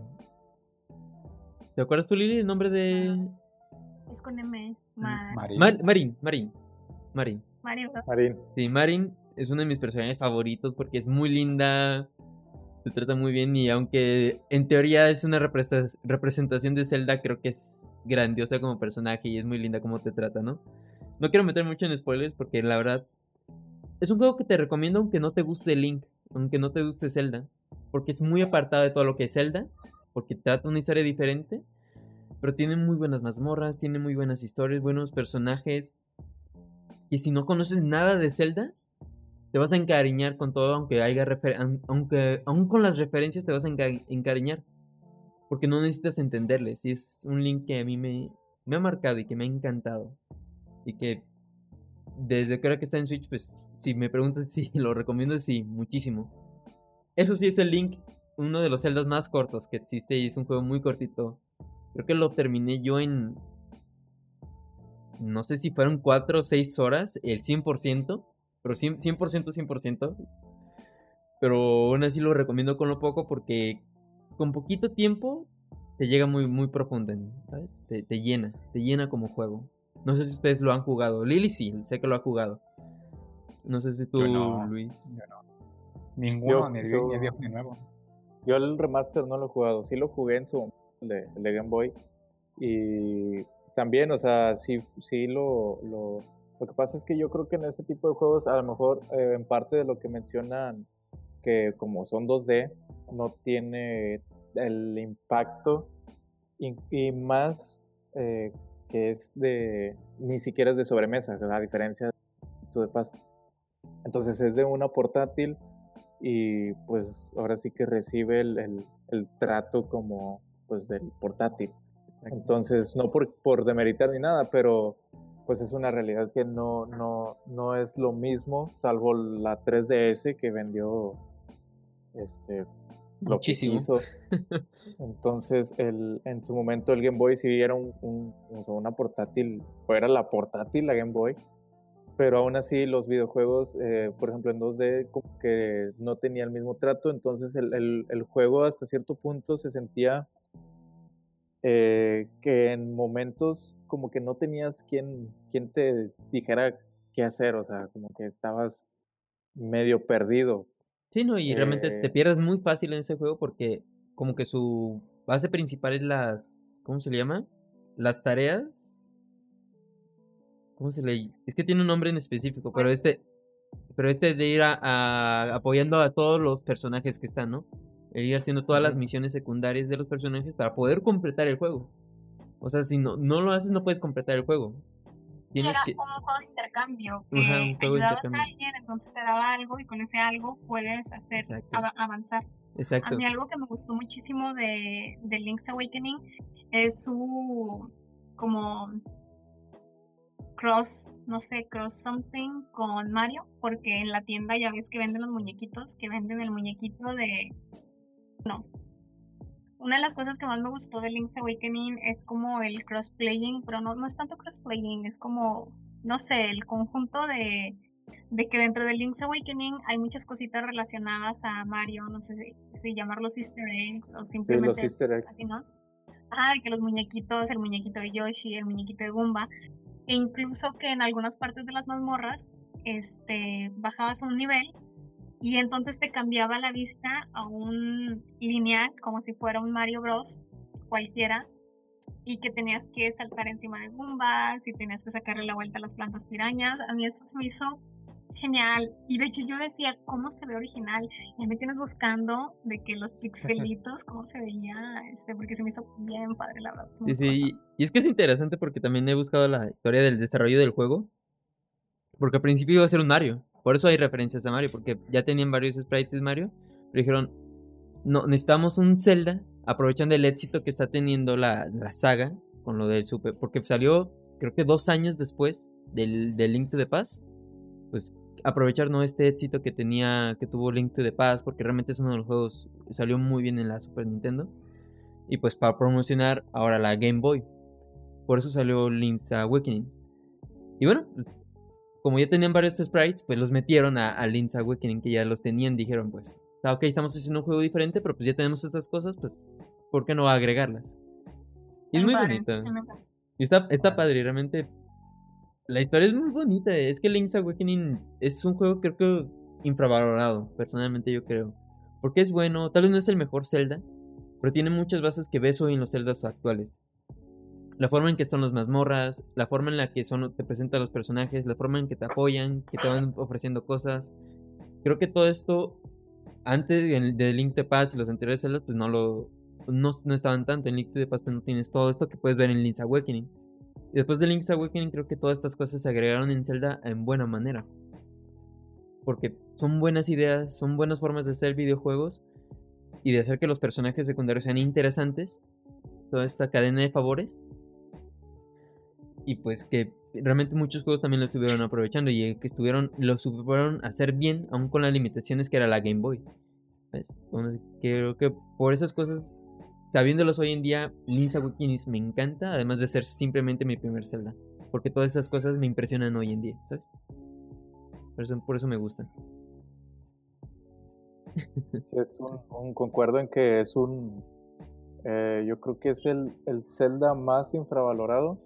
¿Te acuerdas tú, Lili, el nombre de...?
Es con M.
Marín. Marín, Marín. Marín.
Marín.
Sí, Marín es uno de mis personajes favoritos porque es muy linda. Se trata muy bien y aunque en teoría es una representación de Zelda, creo que es grandiosa como personaje y es muy linda como te trata, ¿no? No quiero meter mucho en spoilers porque la verdad es un juego que te recomiendo aunque no te guste Link, aunque no te guste Zelda, porque es muy apartado de todo lo que es Zelda, porque trata una historia diferente pero tiene muy buenas mazmorras, tiene muy buenas historias, buenos personajes. Y si no conoces nada de Zelda, te vas a encariñar con todo, aunque haya aunque aún con las referencias te vas a encariñar. Porque no necesitas entenderles. Y es un link que a mí me, me ha marcado y que me ha encantado. Y que desde que ahora que está en Switch, pues si me preguntas si lo recomiendo, sí, muchísimo. Eso sí es el link, uno de los celdas más cortos que existe y es un juego muy cortito. Creo que lo terminé yo en. No sé si fueron 4 o 6 horas, el 100%, pero 100%, 100%, Pero aún así lo recomiendo con lo poco porque con poquito tiempo te llega muy, muy profundo, ¿sabes? Te, llena, te llena como juego. No sé si ustedes lo han jugado. Lily sí, sé que lo ha jugado. No sé si tú, Luis.
Ninguno, ni, viejo ni nuevo.
Yo el remaster no lo he jugado. Sí lo jugué en su de, Game Boy. Y también, o sea, sí, sí lo, lo, lo, que pasa es que yo creo que en ese tipo de juegos, a lo mejor eh, en parte de lo que mencionan, que como son 2D, no tiene el impacto y, más eh, que es de, ni siquiera es de sobremesa, a diferencia de Paz. Entonces es de una portátil y pues ahora sí que recibe el, el trato como pues del portátil. Entonces, no por, por demeritar ni nada, pero pues es una realidad que no, no, no es lo mismo, salvo la 3DS que vendió este
muchísimo.
Entonces, el, en su momento el Game Boy sí era un, un, una portátil, o era la portátil la Game Boy, pero aún así los videojuegos, eh, por ejemplo en 2D, como que no tenía el mismo trato, entonces el, el, el juego hasta cierto punto se sentía eh, que en momentos como que no tenías quien, quien te dijera qué hacer, o sea, como que estabas medio perdido.
Sí, no, y realmente te eh pierdes muy fácil en ese juego porque como que su base principal es las, ¿cómo se le llama? Las tareas. ¿Cómo se le? Es que tiene un nombre en específico, pero este, pero este de ir a, apoyando a todos los personajes que están, ¿no? El ir haciendo todas las misiones secundarias de los personajes para poder completar el juego. O sea, si no, no lo haces, no puedes completar el juego.
Tienes Era un juego de intercambio. Que ayudabas a alguien, entonces te daba algo y con ese algo puedes hacer avanzar.
Exacto.
A mí algo que me gustó muchísimo de, de Link's Awakening es su como cross, no sé, cross something con Mario, porque en la tienda ya ves que venden los muñequitos, que venden el muñequito de... No. Una de las cosas que más me gustó de Link's Awakening es como el crossplaying, pero no, no es tanto crossplaying, es como, no sé, el conjunto de de que dentro de Link's Awakening hay muchas cositas relacionadas a Mario, no sé si, llamarlos easter eggs o simplemente
easter eggs.
así, ¿no? Ah, que los muñequitos, el muñequito de Yoshi, el muñequito de Goomba, e incluso que en algunas partes de las mazmorras, este, bajabas a un nivel y entonces te cambiaba la vista a un lineal, como si fuera un Mario Bros. cualquiera, y que tenías que saltar encima de Goombas y tenías que sacarle la vuelta a las plantas pirañas. A mí eso se me hizo genial. Y de hecho yo decía, ¿cómo se ve original? Y me tienes buscando de que los pixelitos, ¿cómo se veía? Este, porque se me hizo bien padre, la verdad.
Sí, sí. Y es que es interesante porque también he buscado la historia del desarrollo del juego. Porque al principio iba a ser un Mario. Por eso hay referencias a Mario. Porque ya tenían varios sprites de Mario. Pero dijeron, no, necesitamos un Zelda. Aprovechando el éxito que está teniendo la, la saga con lo del Super. Porque salió, creo que dos años después del, del Link to the Past pues aprovechar ¿no? este éxito que tenía, que tuvo Link to the Past, porque realmente es uno de los juegos, salió muy bien en la Super Nintendo. Y pues para promocionar ahora la Game Boy. Por eso salió Link's Awakening. Y bueno, como ya tenían varios sprites, pues los metieron a, Link's Awakening, que ya los tenían. Dijeron, pues, ah, ok, estamos haciendo un juego diferente, pero pues ya tenemos estas cosas, pues, ¿por qué no agregarlas? Y es muy bonita. Y está, está padre, realmente la historia es muy bonita. Es que Link's Awakening es un juego creo que infravalorado, personalmente yo creo. Porque es bueno, tal vez no es el mejor Zelda, pero tiene muchas bases que ves hoy en los Zeldas actuales. La forma en que están los mazmorras, la forma en la que son, te presentan los personajes, la forma en que te apoyan, que te van ofreciendo cosas. Creo que todo esto, antes de Link to Past y los anteriores Zeldas, pues no lo no, no estaban tanto. En Link to Past pues no tienes todo esto que puedes ver en Link's Awakening. Y después de Link's Awakening creo que todas estas cosas se agregaron en Zelda en buena manera. Porque son buenas ideas, son buenas formas de hacer videojuegos y de hacer que los personajes secundarios sean interesantes. Toda esta cadena de favores. Y pues que realmente muchos juegos también lo estuvieron aprovechando y que estuvieron, lo supieron hacer bien, aún con las limitaciones que era la Game Boy. Creo que por esas cosas sabiéndolos hoy en día, Link's Awakening me encanta, además de ser simplemente mi primer Zelda. Porque todas esas cosas me impresionan hoy en día, ¿sabes? Por eso, por eso me gustan.
es un, concuerdo en que es un. Eh, yo creo que es el, el Zelda más infravalorado.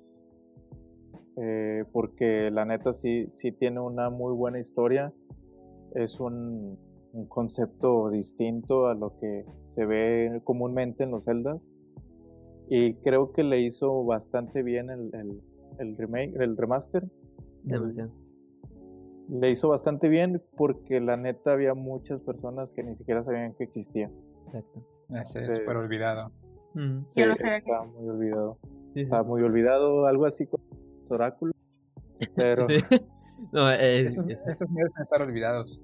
Eh, porque la neta sí, sí tiene una muy buena historia. Es un, un concepto distinto a lo que se ve comúnmente en los celdas. Y creo que le hizo bastante bien el, el, remake, el remaster.
Demasiado.
Le hizo bastante bien porque la neta había muchas personas que ni siquiera sabían que existía.
Exacto.
es súper olvidado.
Mm. Sí, está muy olvidado. está muy olvidado, algo así como oráculos. Pero...
no, esos, esos merecen estar olvidados.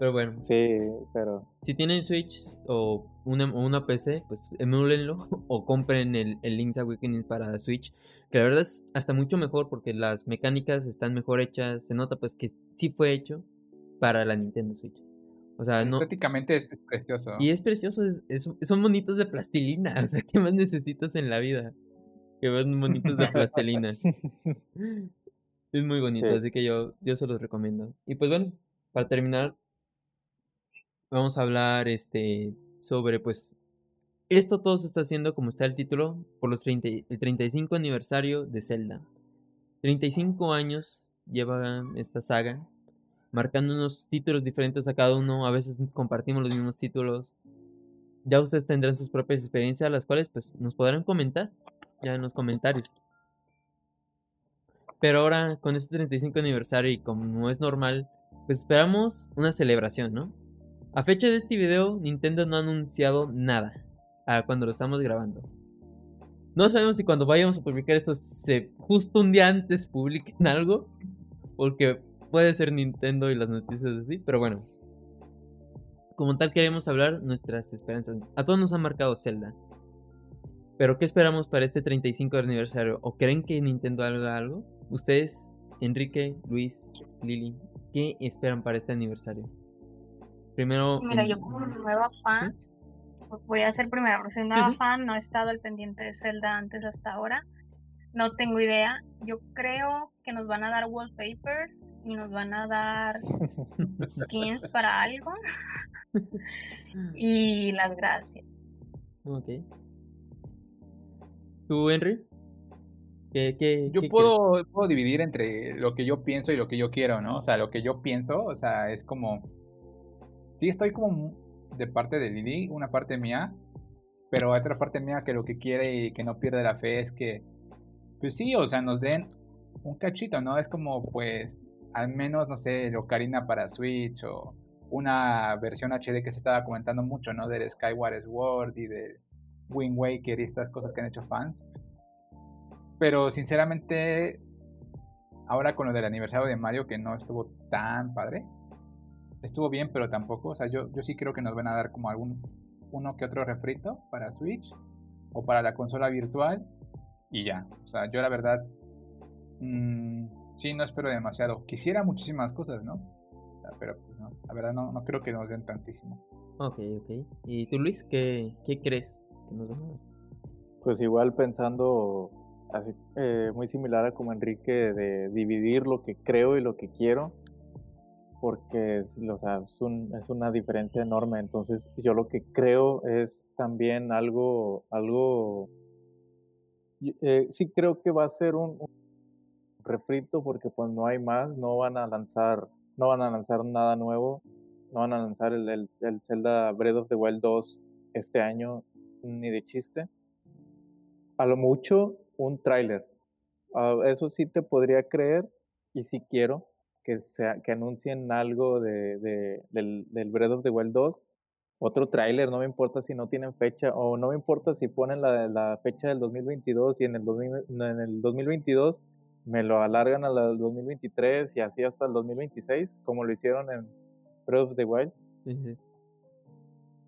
Pero bueno.
Sí, pero.
Si tienen Switch o una, una PC, pues emúlenlo o compren el, el Link's Awakening para Switch. Que la verdad es hasta mucho mejor porque las mecánicas están mejor hechas. Se nota pues que sí fue hecho para la Nintendo Switch. O sea, no.
Estéticamente es precioso.
Y es precioso, es, son bonitos de plastilina. O sea, ¿qué más necesitas en la vida? Que vean bonitos de plastilina. es muy bonito, así que yo, yo se los recomiendo. Y pues bueno, para terminar, vamos a hablar este, sobre, pues, esto todo se está haciendo, como está el título, por los 30, el 35 aniversario de Zelda. 35 años lleva esta saga, marcando unos títulos diferentes a cada uno, a veces compartimos los mismos títulos. ya ustedes tendrán sus propias experiencias, las cuales pues nos podrán comentar ya en los comentarios. Pero ahora, con este 35 aniversario y como es normal, pues esperamos una celebración, ¿no? A fecha de este video, Nintendo no ha anunciado nada a cuando lo estamos grabando. No sabemos si cuando vayamos a publicar esto, se, justo un día antes publiquen algo, porque puede ser Nintendo y las noticias así, pero bueno. Como tal queremos hablar nuestras esperanzas. A todos nos ha marcado Zelda. Pero ¿qué esperamos para este 35 aniversario? ¿O creen que Nintendo haga algo? Ustedes, Enrique, Luis, Lili, ¿qué esperan para este aniversario?
Primero. Mira, yo como nueva fan, voy a ser primero, soy nueva fan, no he estado al pendiente de Zelda antes hasta ahora. No tengo idea. Yo creo que nos van a dar wallpapers y nos van a dar skins para algo. y las gracias.
Ok. ¿Tú, Henry?
yo puedo, puedo dividir entre lo que yo pienso y lo que yo quiero, ¿no? O sea, lo que yo pienso, o sea, es como... Sí, estoy como de parte de Lili, una parte mía, pero otra parte mía que lo que quiere y que no pierde la fe es que, pues sí, o sea, nos den un cachito, ¿no? Es como, pues, al menos, no sé, Ocarina para Switch o una versión HD que se estaba comentando mucho, ¿no? Del Skyward Sword y de Wind Waker y estas cosas que han hecho fans. Pero sinceramente, ahora con lo del aniversario de Mario, que no estuvo tan padre, estuvo bien, pero tampoco. O sea, yo, yo sí creo que nos van a dar como algún uno que otro refrito para Switch o para la consola virtual y ya. O sea, yo la verdad, mmm, sí, no espero demasiado. Quisiera muchísimas cosas, ¿no? pero pues no, la verdad no, no creo que nos den tantísimo.
Ok, ok. ¿Y tú, Luis, qué, qué crees
Pues igual pensando así eh, muy similar a como Enrique de dividir lo que creo y lo que quiero porque es, o es, un, es, una diferencia enorme. Entonces yo lo que creo es también algo algo eh, sí creo que va a ser un, refrito porque pues no hay más no van a lanzar no van a lanzar nada nuevo no van a lanzar el, el, el Zelda Breath of the Wild 2 este año ni de chiste a lo mucho un tráiler. Ah, eso sí te podría creer y si quiero que, sea, que anuncien algo de, de, del, del Breath of the Wild 2. Otro tráiler, no me importa si no tienen fecha o no me importa si ponen la, la fecha del 2022 y en el, en el 2022 me lo alargan al 2023 y así hasta el 2026, como lo hicieron en Breath of the Wild.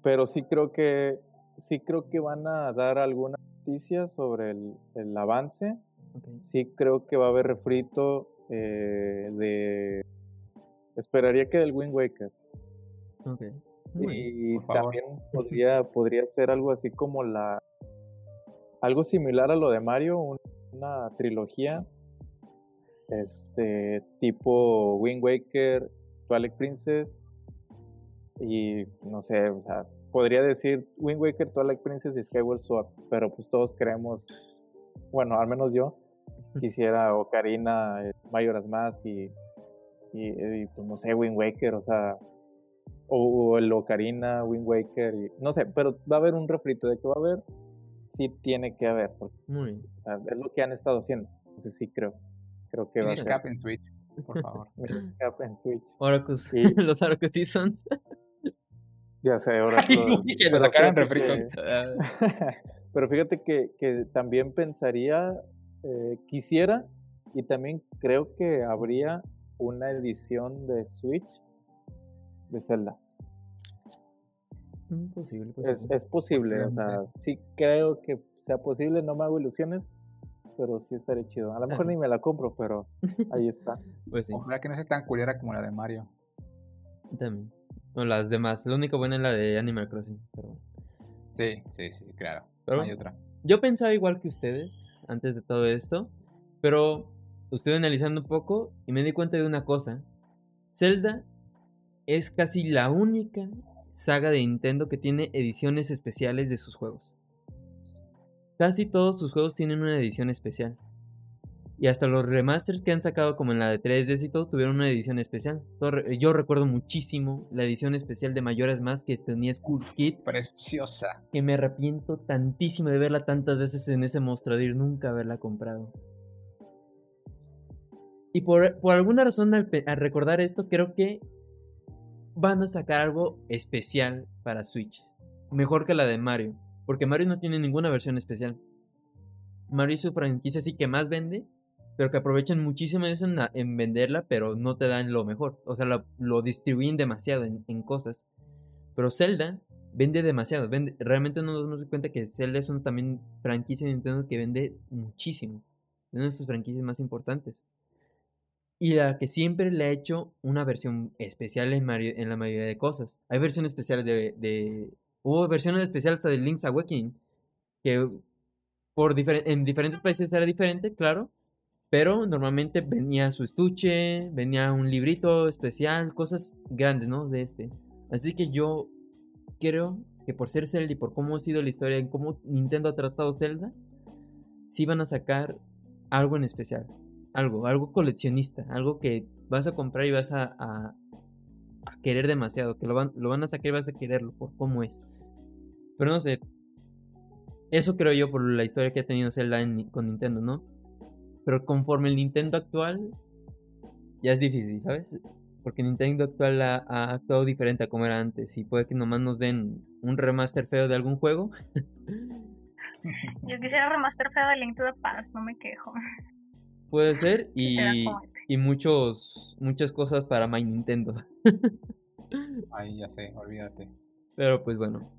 Pero sí creo que sí creo que van a dar alguna noticias sobre el, el avance. Sí creo que va a haber refrito eh, de... Esperaría que del Wind Waker. Y también podría, podría ser algo así como la... Algo similar a lo de Mario, una trilogía este tipo Wind Waker, Twilight Princess y no sé, o sea, podría decir Wind Waker, Twilight Princess y Skyward Sword, pero pues todos creemos, bueno, al menos yo, quisiera Ocarina, eh, Majora's Mask y, y, pues no sé, Wind Waker, o sea, o, el Ocarina, Wind Waker, y, no sé, pero va a haber un refrito de que va a haber, sí tiene que haber, porque, pues, o sea, es lo que han estado haciendo, entonces sí creo, creo que va a
ser. en Switch, por favor.
en Switch.
Oracles, los Oracles Seasons.
Ya sé, ahora. pero fíjate que, que también pensaría, eh, quisiera, y también creo que habría una edición de Switch de Zelda.
Mm, posible,
Es, es posible, o sea, sí creo que sea posible, no me hago ilusiones, pero sí estaría chido. A lo mejor ni me la compro, pero ahí está.
Pues sí. Ojalá que no sea tan culera como la de Mario.
También. O las demás. La única buena es la de Animal Crossing. Pero...
Sí, sí, sí, claro. Pero hay otra.
Yo pensaba igual que ustedes antes de todo esto. Pero estuve analizando un poco y me di cuenta de una cosa. Zelda es casi la única saga de Nintendo que tiene ediciones especiales de sus juegos. Casi todos sus juegos tienen una edición especial. Y hasta los remasters que han sacado, como en la de 3DS y todo, tuvieron una edición especial. Yo recuerdo muchísimo la edición especial de Mayores Más que tenía School Kid.
Preciosa.
Que me arrepiento tantísimo de verla tantas veces en ese mostrador nunca haberla comprado. Y por, alguna razón, al, al recordar esto, creo que van a sacar algo especial para Switch. Mejor que la de Mario. Porque Mario no tiene ninguna versión especial. Mario es su franquicia sí que más vende pero que aprovechan muchísimo eso en, venderla, pero no te dan lo mejor. O sea, lo, distribuyen demasiado en, cosas. Pero Zelda vende demasiado. Vende, realmente no nos damos cuenta que Zelda es una también franquicia de Nintendo que vende muchísimo. Es una de sus franquicias más importantes. Y la que siempre le ha hecho una versión especial en, en la mayoría de cosas. Hay versiones especiales de, de... Hubo versiones especiales hasta de Link's Awakening. Que por en diferentes países era diferente, claro pero normalmente venía su estuche, venía un librito especial, cosas grandes, ¿no? De este. Así que yo creo que por ser Zelda y por cómo ha sido la historia, en cómo Nintendo ha tratado Zelda, sí van a sacar algo en especial. Algo, algo coleccionista, algo que vas a comprar y vas a, querer demasiado, que lo van a sacar y vas a quererlo por cómo es. Pero no sé. Eso creo yo por la historia que ha tenido Zelda con Nintendo, ¿no? Pero conforme el Nintendo actual, ya es difícil, ¿sabes? Porque Nintendo actual ha, actuado diferente a como era antes. Y puede que nomás nos den un remaster feo de algún juego.
Yo quisiera remaster feo de Link to the Past, no me quejo.
Puede ser, y, este. y muchos, muchas cosas para My Nintendo.
Ay, ya sé, olvídate.
Pero pues bueno.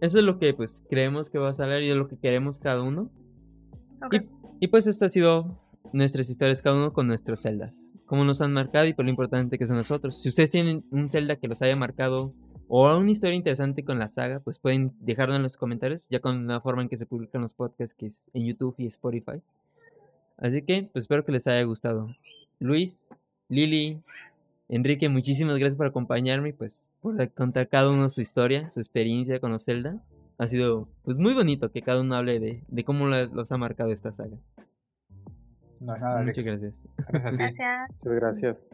Eso es lo que pues creemos que va a salir y es lo que queremos cada uno. Y pues esta ha sido nuestras historias cada uno con nuestros celdas. Cómo nos han marcado y por lo importante que son nosotros. Si ustedes tienen un celda que los haya marcado o una historia interesante con la saga, pues pueden dejarlo en los comentarios, ya con la forma en que se publican los podcasts que es en YouTube y Spotify. Así que, pues espero que les haya gustado. Luis, Lili, Enrique, muchísimas gracias por acompañarme y pues por contar cada uno su historia, su experiencia con los Zelda ha sido pues muy bonito que cada uno hable de, de cómo los ha marcado esta saga.
No, nada,
Muchas gracias.
Gracias.
Muchas gracias.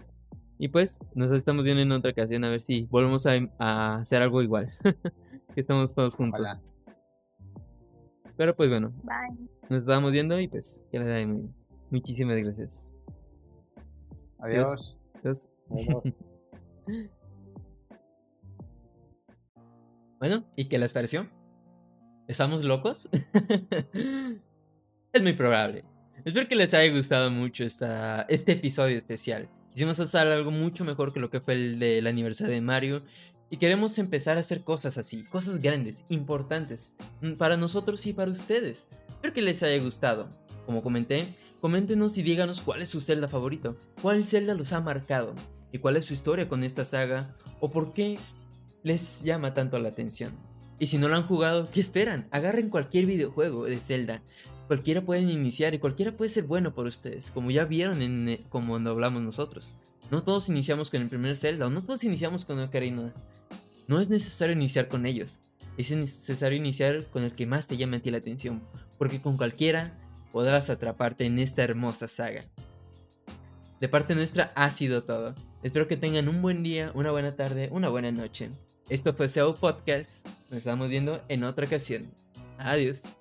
Y pues nos estamos viendo en otra ocasión a ver si volvemos a, hacer algo igual. que estamos todos juntos. Pero pues bueno.
Bye.
Nos estamos viendo y pues que les vaya muy bien. Muchísimas gracias.
Adiós.
Adiós. bueno, ¿y qué les pareció? ¿Estamos locos? es muy probable. Espero que les haya gustado mucho esta, este episodio especial. Quisimos hacer algo mucho mejor que lo que fue el del aniversario de Mario. Y queremos empezar a hacer cosas así, cosas grandes, importantes, mm, para nosotros y para ustedes. Espero que les haya gustado. Como comenté, coméntenos y díganos cuál es su celda favorito, cuál celda los ha marcado, y cuál es su historia con esta saga, o por qué les llama tanto la atención. Y si no lo han jugado, ¿qué esperan? Agarren cualquier videojuego de Zelda. Cualquiera pueden iniciar y cualquiera puede ser bueno por ustedes, como ya vieron en eh, como cuando hablamos nosotros. No todos iniciamos con el primer Zelda o no todos iniciamos con Ocarina. No es necesario iniciar con ellos. Es necesario iniciar con el que más te llame a ti la atención, porque con cualquiera podrás atraparte en esta hermosa saga. De parte nuestra ha sido todo. Espero que tengan un buen día, una buena tarde, una buena noche. Esto fue SEO Podcast. Nos estamos viendo en otra ocasión. Adiós.